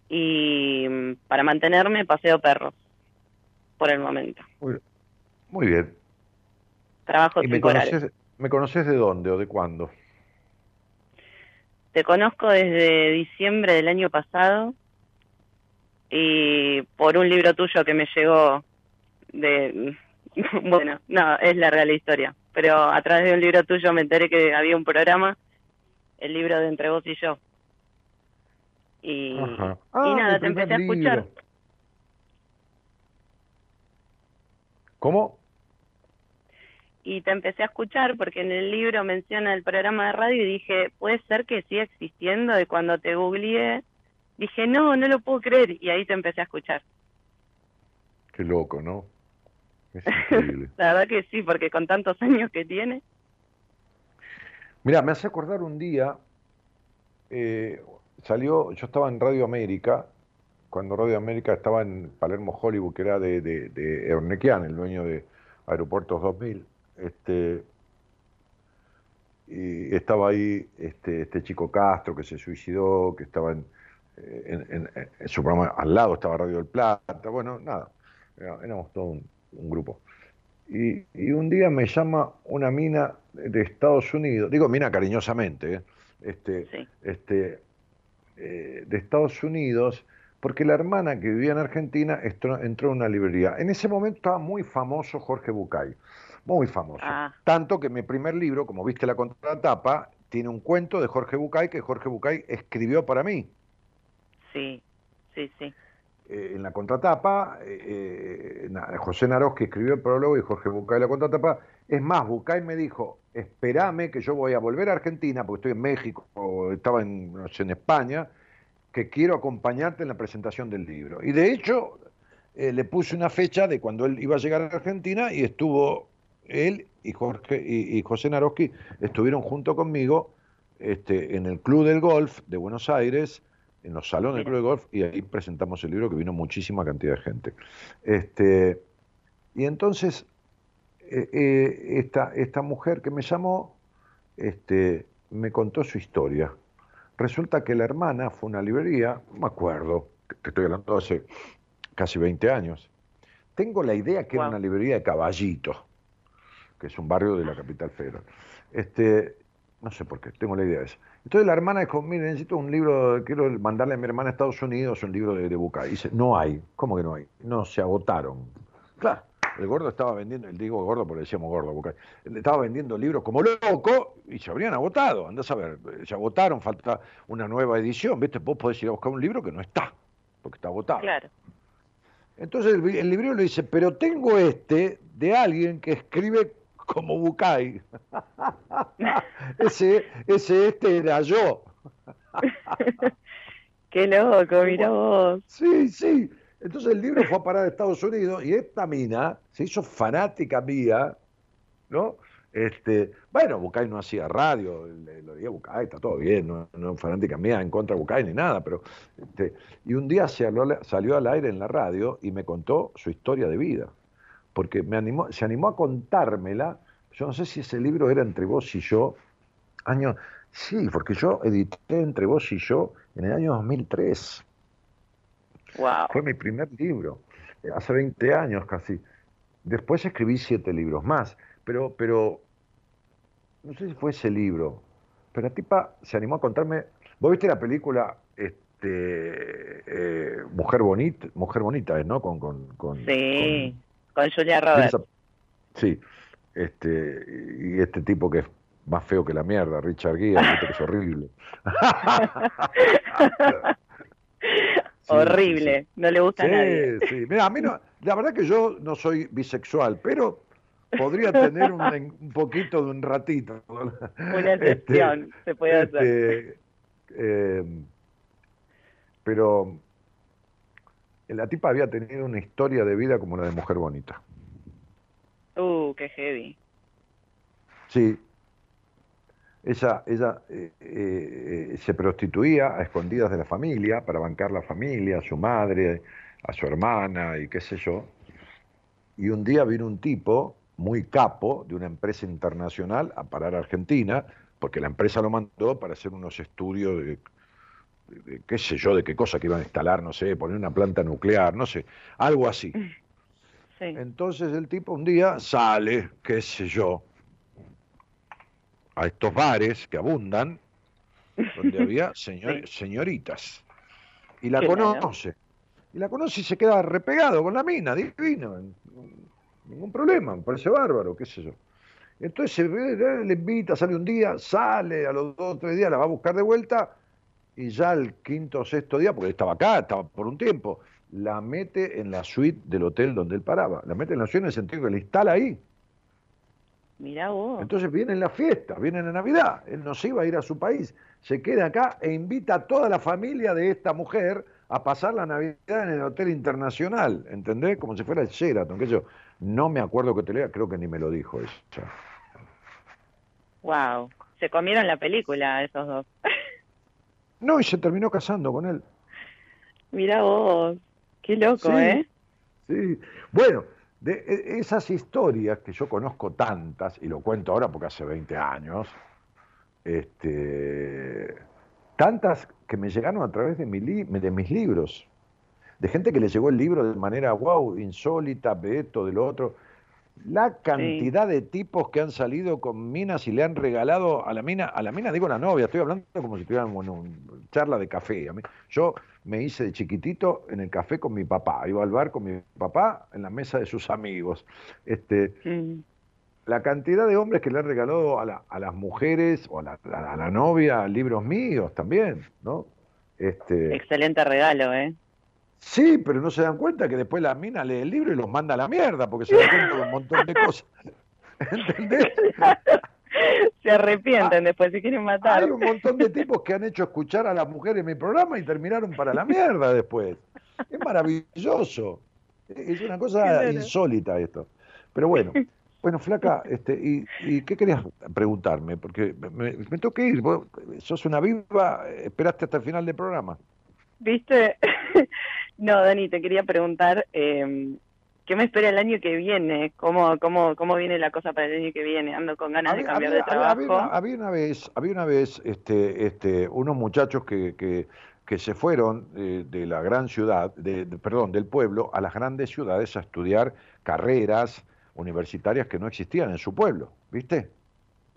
y mm, para mantenerme paseo perros por el momento. Muy, bien. Trabajo ¿Y me conoces, me conoces de dónde o de cuándo? Te conozco desde diciembre del año pasado y por un libro tuyo que me llegó de... Bueno, no, es larga la historia, pero a través de un libro tuyo me enteré que había un programa, el libro de Entre vos y yo. Y, ah, nada, te empecé a escuchar. ¿Cómo? y te empecé a escuchar porque en el libro menciona el programa de radio y dije, puede ser que siga existiendo. Y cuando te googleé, dije, no, no lo puedo creer. Y ahí te empecé a escuchar. Qué loco, ¿no? Es increíble. La verdad que sí, porque con tantos años que tiene. Mira, me hace acordar un día, eh, salió, yo estaba en Radio América, cuando Radio América estaba en Palermo Hollywood, que era de, de, de Ernequian, el dueño de Aeropuertos 2000, este, y estaba ahí este, este chico Castro que se suicidó, que estaba en, en, en, su programa al lado, estaba Radio del Plata, bueno, nada, éramos todo un, un grupo. Y, y, un día me llama una mina de Estados Unidos, digo mina cariñosamente, ¿eh? este, Sí. este, eh, de Estados Unidos, porque la hermana que vivía en Argentina entró en una librería. En ese momento estaba muy famoso Jorge Bucay, muy famoso. Ah. Tanto que mi primer libro, como viste la contratapa, tiene un cuento de Jorge Bucay que Jorge Bucay escribió para mí. Sí, sí, sí. Eh, en la contratapa, eh, eh, José Naroski escribió el prólogo y Jorge Bucay la contratapa. Es más, Bucay me dijo, espérame que yo voy a volver a Argentina, porque estoy en México, o estaba en España, que quiero acompañarte en la presentación del libro. Y de hecho, eh, le puse una fecha de cuando él iba a llegar a Argentina y estuvo él y, Jorge, y, y José Naroski estuvieron junto conmigo este, en el Club del Golf de Buenos Aires, en los salones del. Club del Golf, y ahí presentamos el libro que vino muchísima cantidad de gente. Este, y entonces, eh, eh, esta, esta mujer que me llamó, este, me contó su historia. Resulta que la hermana fue a una librería, no me acuerdo, te estoy hablando hace casi 20 años. Tengo la idea que era una librería de Caballito, que es un barrio de la capital federal. Este, no sé por qué, tengo la idea de eso. Entonces la hermana dijo, mire, necesito un libro, quiero mandarle a mi hermana a Estados Unidos un libro de, de Bucay. Y dice, no hay. ¿Cómo que no hay? No, se agotaron. Claro, el gordo estaba vendiendo, el digo gordo porque decíamos gordo, Bucay, estaba vendiendo libros como loco y se habrían agotado. Andás a ver, se agotaron, falta una nueva edición, ¿viste? Vos podés ir a buscar un libro que no está, porque está agotado. Claro. Entonces el, el librero le dice, pero tengo este de alguien que escribe como Bucay. ese, ese este era yo. Qué loco, mira vos. Sí, sí. Entonces el libro fue a parar a Estados Unidos y esta mina se hizo fanática mía, ¿no? Este, bueno, Bucay no hacía radio, le- lo diría Bucay, está todo bien, no, no fanática mía en contra de Bucay ni nada, pero este, y un día se habló- salió al aire en la radio y me contó su historia de vida, porque me animó, se animó a contármela. Yo no sé si ese libro era entre vos y yo, año, sí, porque yo edité entre vos y yo en el año 2003. Wow. Fue mi primer libro, eh, hace 20 años casi. Después escribí siete libros más, pero, pero no sé si fue ese libro, pero la tipa se animó a contarme. ¿Vos viste la película este, eh, Mujer Bonita? Mujer Bonita, ¿no? Con, con, con, Sí, con Julia con- Roberts. Sí, este, y este tipo que es más feo que la mierda, Richard Gere, que es horrible. Sí, Horrible, sí, no le gusta a nadie. Sí. Mira, a mí no, la verdad que yo no soy bisexual, pero podría tener un, un poquito de un ratito. Una excepción, se puede hacer. este, eh, pero la tipa había tenido una historia de vida como la de Mujer Bonita. Uh, qué heavy. Sí. Ella, ella eh, eh, se prostituía a escondidas de la familia para bancar la familia, a su madre, a su hermana y qué sé yo. Y un día vino un tipo muy capo de una empresa internacional a parar a Argentina, porque la empresa lo mandó para hacer unos estudios de, qué sé yo, de qué cosa que iban a instalar, no sé, poner una planta nuclear, no sé, algo así. Sí. Entonces el tipo un día sale, qué sé yo, a estos bares que abundan, donde había señor- señoritas. Y la conoce. Y la conoce y se queda repegado con la mina, divino. Ningún problema, me parece bárbaro, qué sé yo. Entonces ve, eh, le invita, sale un día, sale, a los dos o tres días la va a buscar de vuelta y ya el quinto o sexto día, porque estaba acá, estaba por un tiempo, la mete en la suite del hotel donde él paraba. La mete en la suite en el sentido que la instala ahí. Mirá vos. Entonces viene la fiesta, viene la Navidad. Él no se iba a ir a su país, se queda acá e invita a toda la familia de esta mujer a pasar la Navidad en el Hotel Internacional, ¿entendés? Como si fuera el Sheraton, que yo. No me acuerdo que te lea, creo que ni me lo dijo ella. Wow. Se comieron la película esos dos. No, y se terminó casando con él. Mirá vos. Qué loco, Sí. ¿eh? Sí. Bueno, de e- esas historias que yo conozco tantas, y lo cuento ahora porque hace 20 años, este, tantas que me llegaron a través de, mi li- de mis libros, de gente que le llegó el libro de manera, wow, insólita, de esto, de lo otro. La cantidad de tipos que han salido con minas y le han regalado a la mina, a la mina digo la novia, estoy hablando como si tuvieran bueno, un charla de café. Yo me hice de chiquitito en el café con mi papá, iba al bar con mi papá en la mesa de sus amigos. Este, Mm. la cantidad de hombres que le han regalado a, la- a las mujeres o a la, a la novia libros míos también, ¿no? Este, Excelente regalo, ¿eh? Sí, pero no se dan cuenta que después la mina lee el libro y los manda a la mierda porque se dan cuenta de un montón de cosas. ¿Entendés? Se arrepienten después si quieren matar. Hay un montón de tipos que han hecho escuchar a las mujeres mi programa y terminaron para la mierda después. Es maravilloso. Es una cosa insólita esto. Pero bueno, bueno, flaca, este, ¿y, y qué querías preguntarme? Porque me, me tengo que ir. Vos sos una viva, esperaste hasta el final del programa. ¿Viste? No, Dani, te quería preguntar, eh, ¿qué me espera el año que viene? ¿Cómo, cómo, ¿Cómo viene la cosa para el año que viene? Ando con ganas de cambiar había- de trabajo. había una- había una vez, había una vez este, este, unos muchachos que, que, que se fueron eh, de la gran ciudad, de, de- perdón, del pueblo a las grandes ciudades a estudiar carreras universitarias que no existían en su pueblo, ¿viste?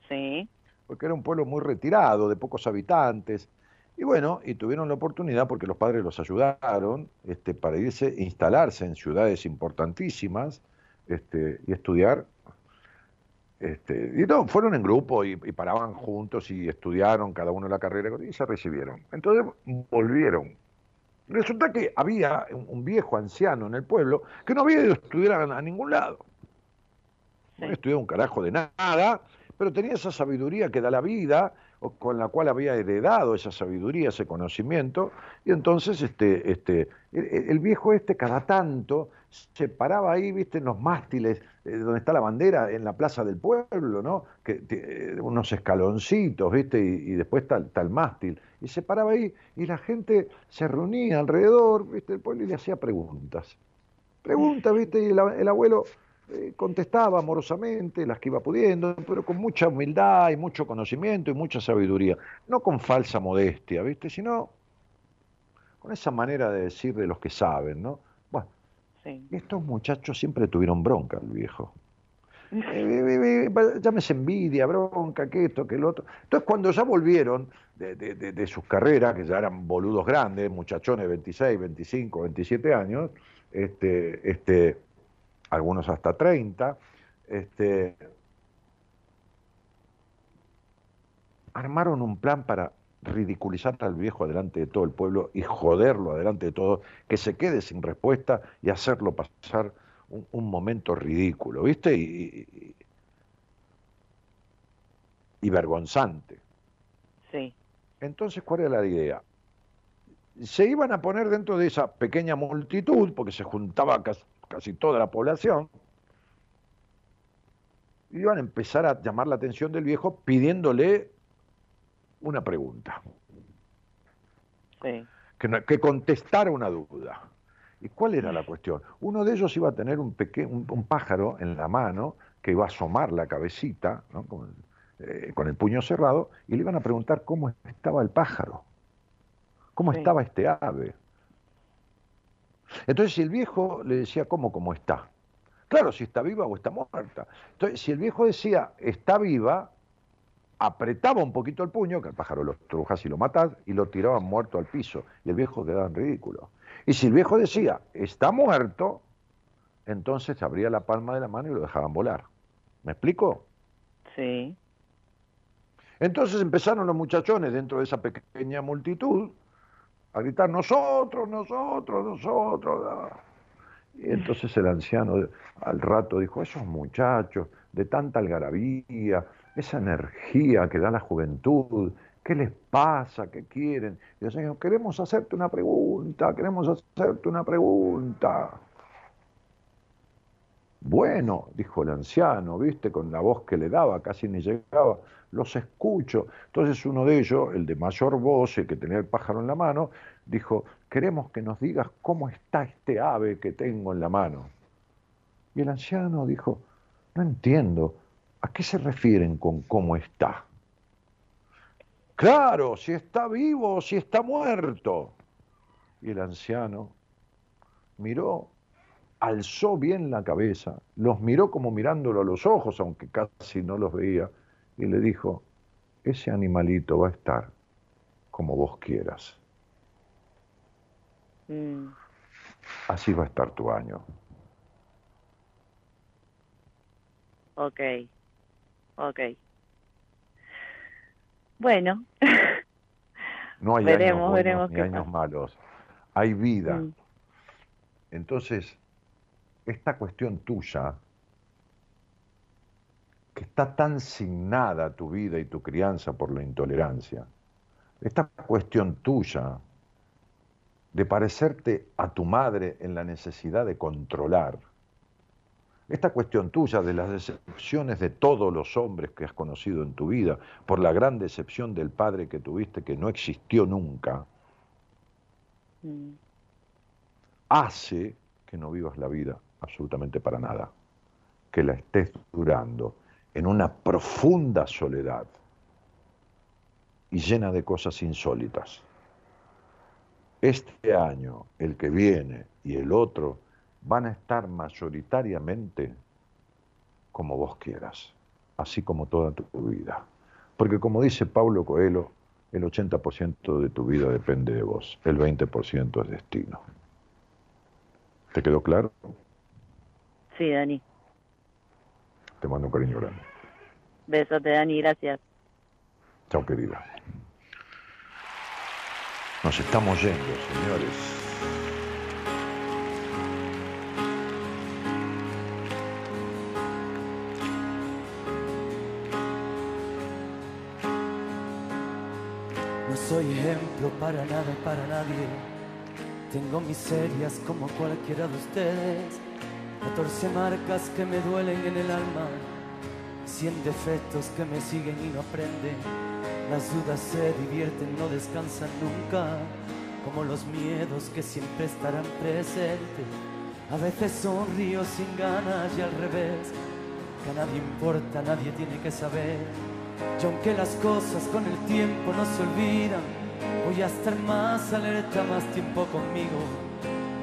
Sí, Porque era un pueblo muy retirado, de pocos habitantes. Y bueno, y tuvieron la oportunidad porque los padres los ayudaron este, para irse, instalarse en ciudades importantísimas este, y estudiar. Este, y no, fueron en grupo y, y paraban juntos y estudiaron cada uno la carrera y se recibieron. Entonces volvieron. Resulta que había un, un viejo anciano en el pueblo que no había ido a estudiar a, a ningún lado. No había estudiado un carajo de nada, pero tenía esa sabiduría que da la vida, o con la cual había heredado esa sabiduría, ese conocimiento, y entonces este, este, el, el viejo este cada tanto se paraba ahí, viste, en los mástiles, eh, donde está la bandera, en la plaza del pueblo, ¿no? Eh, unos escaloncitos, viste, y, después está el mástil, y se paraba ahí, y la gente se reunía alrededor, viste, del pueblo y le hacía preguntas. Preguntas, viste, y el, el abuelo contestaba amorosamente las que iba pudiendo, pero con mucha humildad y mucho conocimiento y mucha sabiduría. No con falsa modestia, ¿viste? Sino con esa manera de decir de los que saben, ¿no? Bueno, sí. estos muchachos siempre tuvieron bronca, el viejo. Eh, eh, eh, llámese envidia, bronca, que esto, que el otro. Entonces, cuando ya volvieron de, de- de- de sus carreras, que ya eran boludos grandes, muchachones de 26, 25, 27 años, este, este, algunos hasta 30, este, armaron un plan para ridiculizar al viejo delante de todo el pueblo y joderlo adelante de todo, que se quede sin respuesta y hacerlo pasar un, un momento ridículo, ¿viste? Y, y- y vergonzante. Sí, Entonces, ¿cuál era la idea? Se iban a poner dentro de esa pequeña multitud, porque se juntaba casi, casi toda la población, iban a empezar a llamar la atención del viejo pidiéndole una pregunta, sí. que, no- que contestara una duda. ¿Y cuál era la cuestión? Uno de ellos iba a tener un, peque- un, un pájaro en la mano que iba a asomar la cabecita ¿no? con, eh, con el puño cerrado y le iban a preguntar cómo estaba el pájaro, cómo Sí. estaba este ave. Entonces, si el viejo le decía, ¿cómo, cómo está? Claro, si está viva o está muerta. Entonces, si el viejo decía, está viva, apretaba un poquito el puño, que el pájaro lo estrujas y lo matas, y lo tiraban muerto al piso. Y el viejo quedaba en ridículo. Y si el viejo decía, está muerto, entonces abría la palma de la mano y lo dejaban volar. ¿Me explico? Sí, Entonces empezaron los muchachones dentro de esa pequeña multitud a gritar, nosotros, nosotros, nosotros. ah". Y entonces el anciano al rato dijo, esos muchachos de tanta algarabía, esa energía que da la juventud, ¿qué les pasa? ¿Qué quieren? Y el señor, queremos hacerte una pregunta, queremos hacerte una pregunta. Bueno, dijo el anciano, viste, con la voz que le daba, casi ni llegaba, los escucho. Entonces uno de ellos, el de mayor voz, el que tenía el pájaro en la mano, dijo, queremos que nos digas cómo está este ave que tengo en la mano. Y el anciano dijo, no entiendo, ¿a qué se refieren con cómo está? Claro, si está vivo o si está muerto. Y el anciano miró, alzó bien la cabeza, los miró como mirándolo a los ojos, aunque casi no los veía, y le dijo, ese animalito va a estar como vos quieras. Mm, Así va a estar tu año. ok, ok. Bueno, No hay Veremos, años buenos veremos ni años pasa. malos. Hay vida. Mm. Entonces, esta cuestión tuya, que está tan signada tu vida y tu crianza por la intolerancia, esta cuestión tuya de parecerte a tu madre en la necesidad de controlar, esta cuestión tuya de las decepciones de todos los hombres que has conocido en tu vida, por la gran decepción del padre que tuviste que no existió nunca, mm, hace que no vivas la vida absolutamente para nada, que la estés durando en una profunda soledad y llena de cosas insólitas. Este año, el que viene y el otro van a estar mayoritariamente como vos quieras, así como toda tu vida. Porque como dice Pablo Coelho, el 80% de tu vida depende de vos, el 20% es destino. ¿Te quedó claro? Sí, Dani. Te mando un cariño grande. Besote, Dani, gracias. Chao, querida. Nos estamos yendo, señores. No soy ejemplo para nada, para nadie. Tengo miserias como cualquiera de ustedes. 14 marcas que me duelen en el alma. 100 defectos que me siguen y no aprenden. Las dudas se divierten, no descansan nunca. Como los miedos que siempre estarán presentes. A veces sonrío sin ganas y al revés. Que a nadie importa, nadie tiene que saber. Y aunque las cosas con el tiempo no se olvidan, voy a estar más alerta, más tiempo conmigo.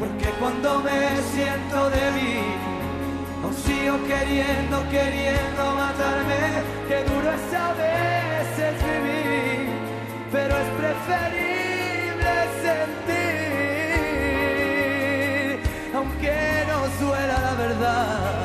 porque cuando me siento débil, aún sigo queriendo, queriendo matarme, que duro es a veces vivir, pero es preferible sentir, aunque nos duela la verdad.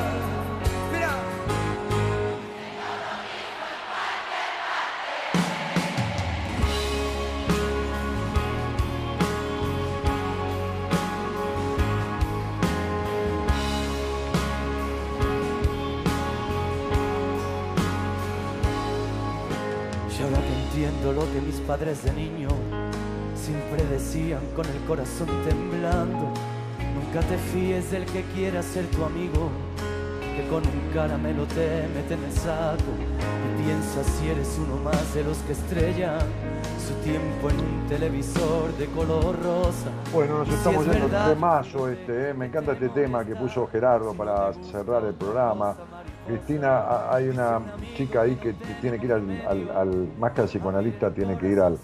Que mis padres de niño siempre decían con el corazón temblando, nunca te fíes del que quiera ser tu amigo, que con un caramelo te mete en el saco y piensas si eres uno más de los que estrellan su tiempo en un televisor de color rosa. Bueno, nos Si estamos es yendo verdad- de mayo este, ¿eh? me encanta este tema que puso Gerardo para cerrar el programa. Cristina, hay una chica ahí que que tiene que ir al, al- al- más que al psicoanalista, tiene que ir al,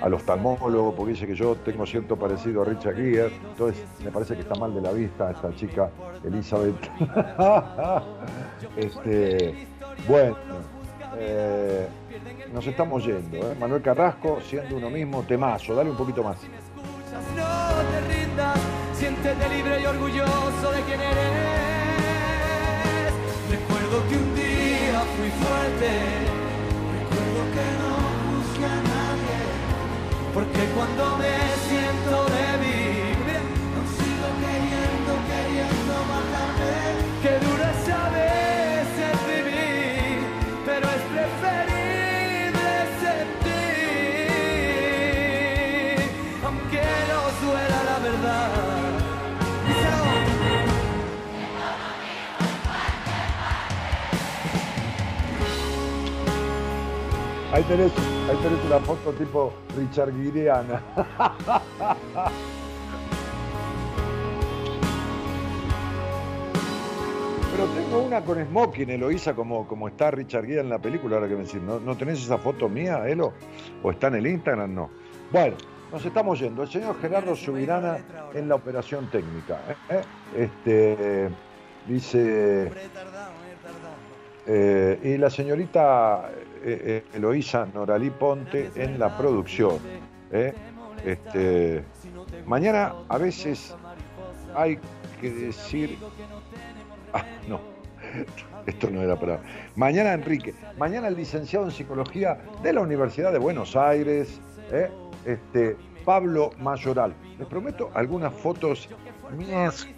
al oftalmólogo porque dice que yo tengo cierto parecido a Richard Gere, entonces me parece que está mal de la vista esta chica Elizabeth. este, bueno, eh, nos estamos yendo. ¿eh? Manuel Carrasco, siendo uno mismo, temazo, dale un poquito más. No te rindas, siéntete libre y orgulloso de quien eres. Recuerdo que un día fui fuerte, recuerdo que no busqué a nadie, porque cuando me siento Ahí tenés, ahí tenés una foto tipo Richard Guireana. Pero tengo una con smoking, Eloísa, como, como está Richard Gere en la película, ahora que me decís. ¿No, ¿No tenés esa foto mía, Elo? ¿O está en el Instagram? No. Bueno, nos estamos yendo. El señor Gerardo Subirana en la operación técnica. ¿eh? Este, dice... Eh, y la señorita eh, eh, Eloísa Noralí Ponte en la producción. ¿eh? Este, mañana a veces hay que decir... Ah, no, esto no era para... Mañana Enrique, mañana el licenciado en psicología de la Universidad de Buenos Aires, ¿eh? este, Pablo Mayoral. Les prometo algunas fotos mías,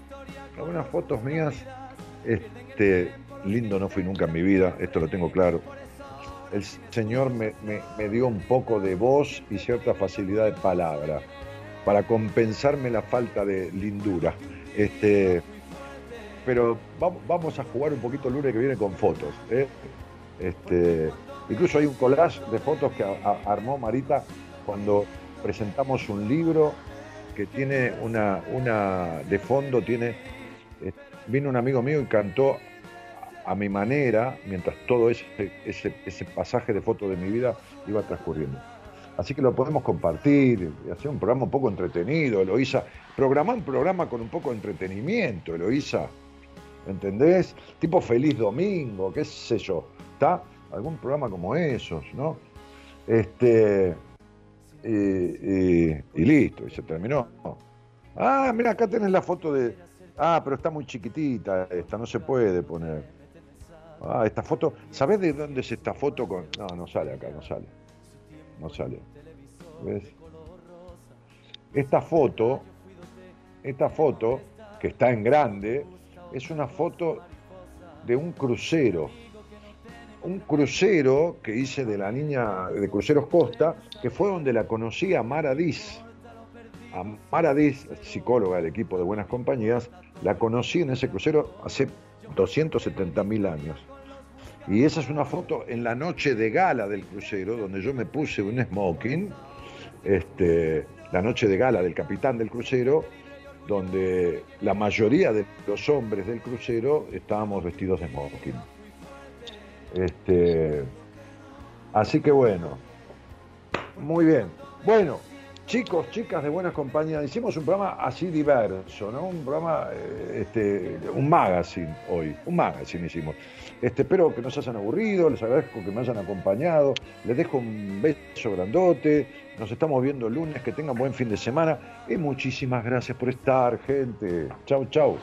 algunas fotos mías. Este, lindo no fui nunca en mi vida, esto lo tengo claro. El Señor me, me- dio un poco de voz y cierta facilidad de palabra para compensarme la falta de lindura. Este, pero vamos, a jugar un poquito el lunes que viene con fotos. ¿eh? Este, incluso hay un collage de fotos que armó Marita cuando presentamos un libro que tiene una, una de fondo, tiene, eh, vino un amigo mío y cantó a mi manera, mientras todo ese, ese, ese pasaje de fotos de mi vida iba transcurriendo. Así que lo podemos compartir hacer un programa un poco entretenido, Eloísa. Programar un programa con un poco de entretenimiento, Eloísa. ¿Entendés? Tipo Feliz Domingo, qué sé yo. ¿Está? Algún programa como esos, ¿no? Este. Y, y- y listo, y se terminó. Ah, mira, acá tenés la foto de. Ah, pero está muy chiquitita esta, no se puede poner. Ah, esta foto. ¿Sabés de dónde es esta foto? No, no sale acá, no sale. No sale. ¿Ves? Esta foto, esta foto, que está en grande, es una foto de un crucero. Un crucero que hice de la niña de Cruceros Costa, que fue donde la conocí a Mara Diz. A Mara Diz, psicóloga del equipo de Buenas Compañías, la conocí en ese crucero hace 270 mil años. Y esa es una foto en la noche de gala del crucero, donde yo me puse un smoking, este, la noche de gala del capitán del crucero, donde la mayoría de los hombres del crucero estábamos vestidos de smoking. Este, así que bueno, muy bien. Bueno, chicos, chicas de buenas compañías, hicimos un programa así diverso, ¿no? Un programa, eh, este, un magazine hoy, un magazine hicimos. Este, espero que no se hayan aburrido, les agradezco que me hayan acompañado, les dejo un beso grandote, nos estamos viendo el lunes, que tengan buen fin de semana y muchísimas gracias por estar, gente. Chau, chau.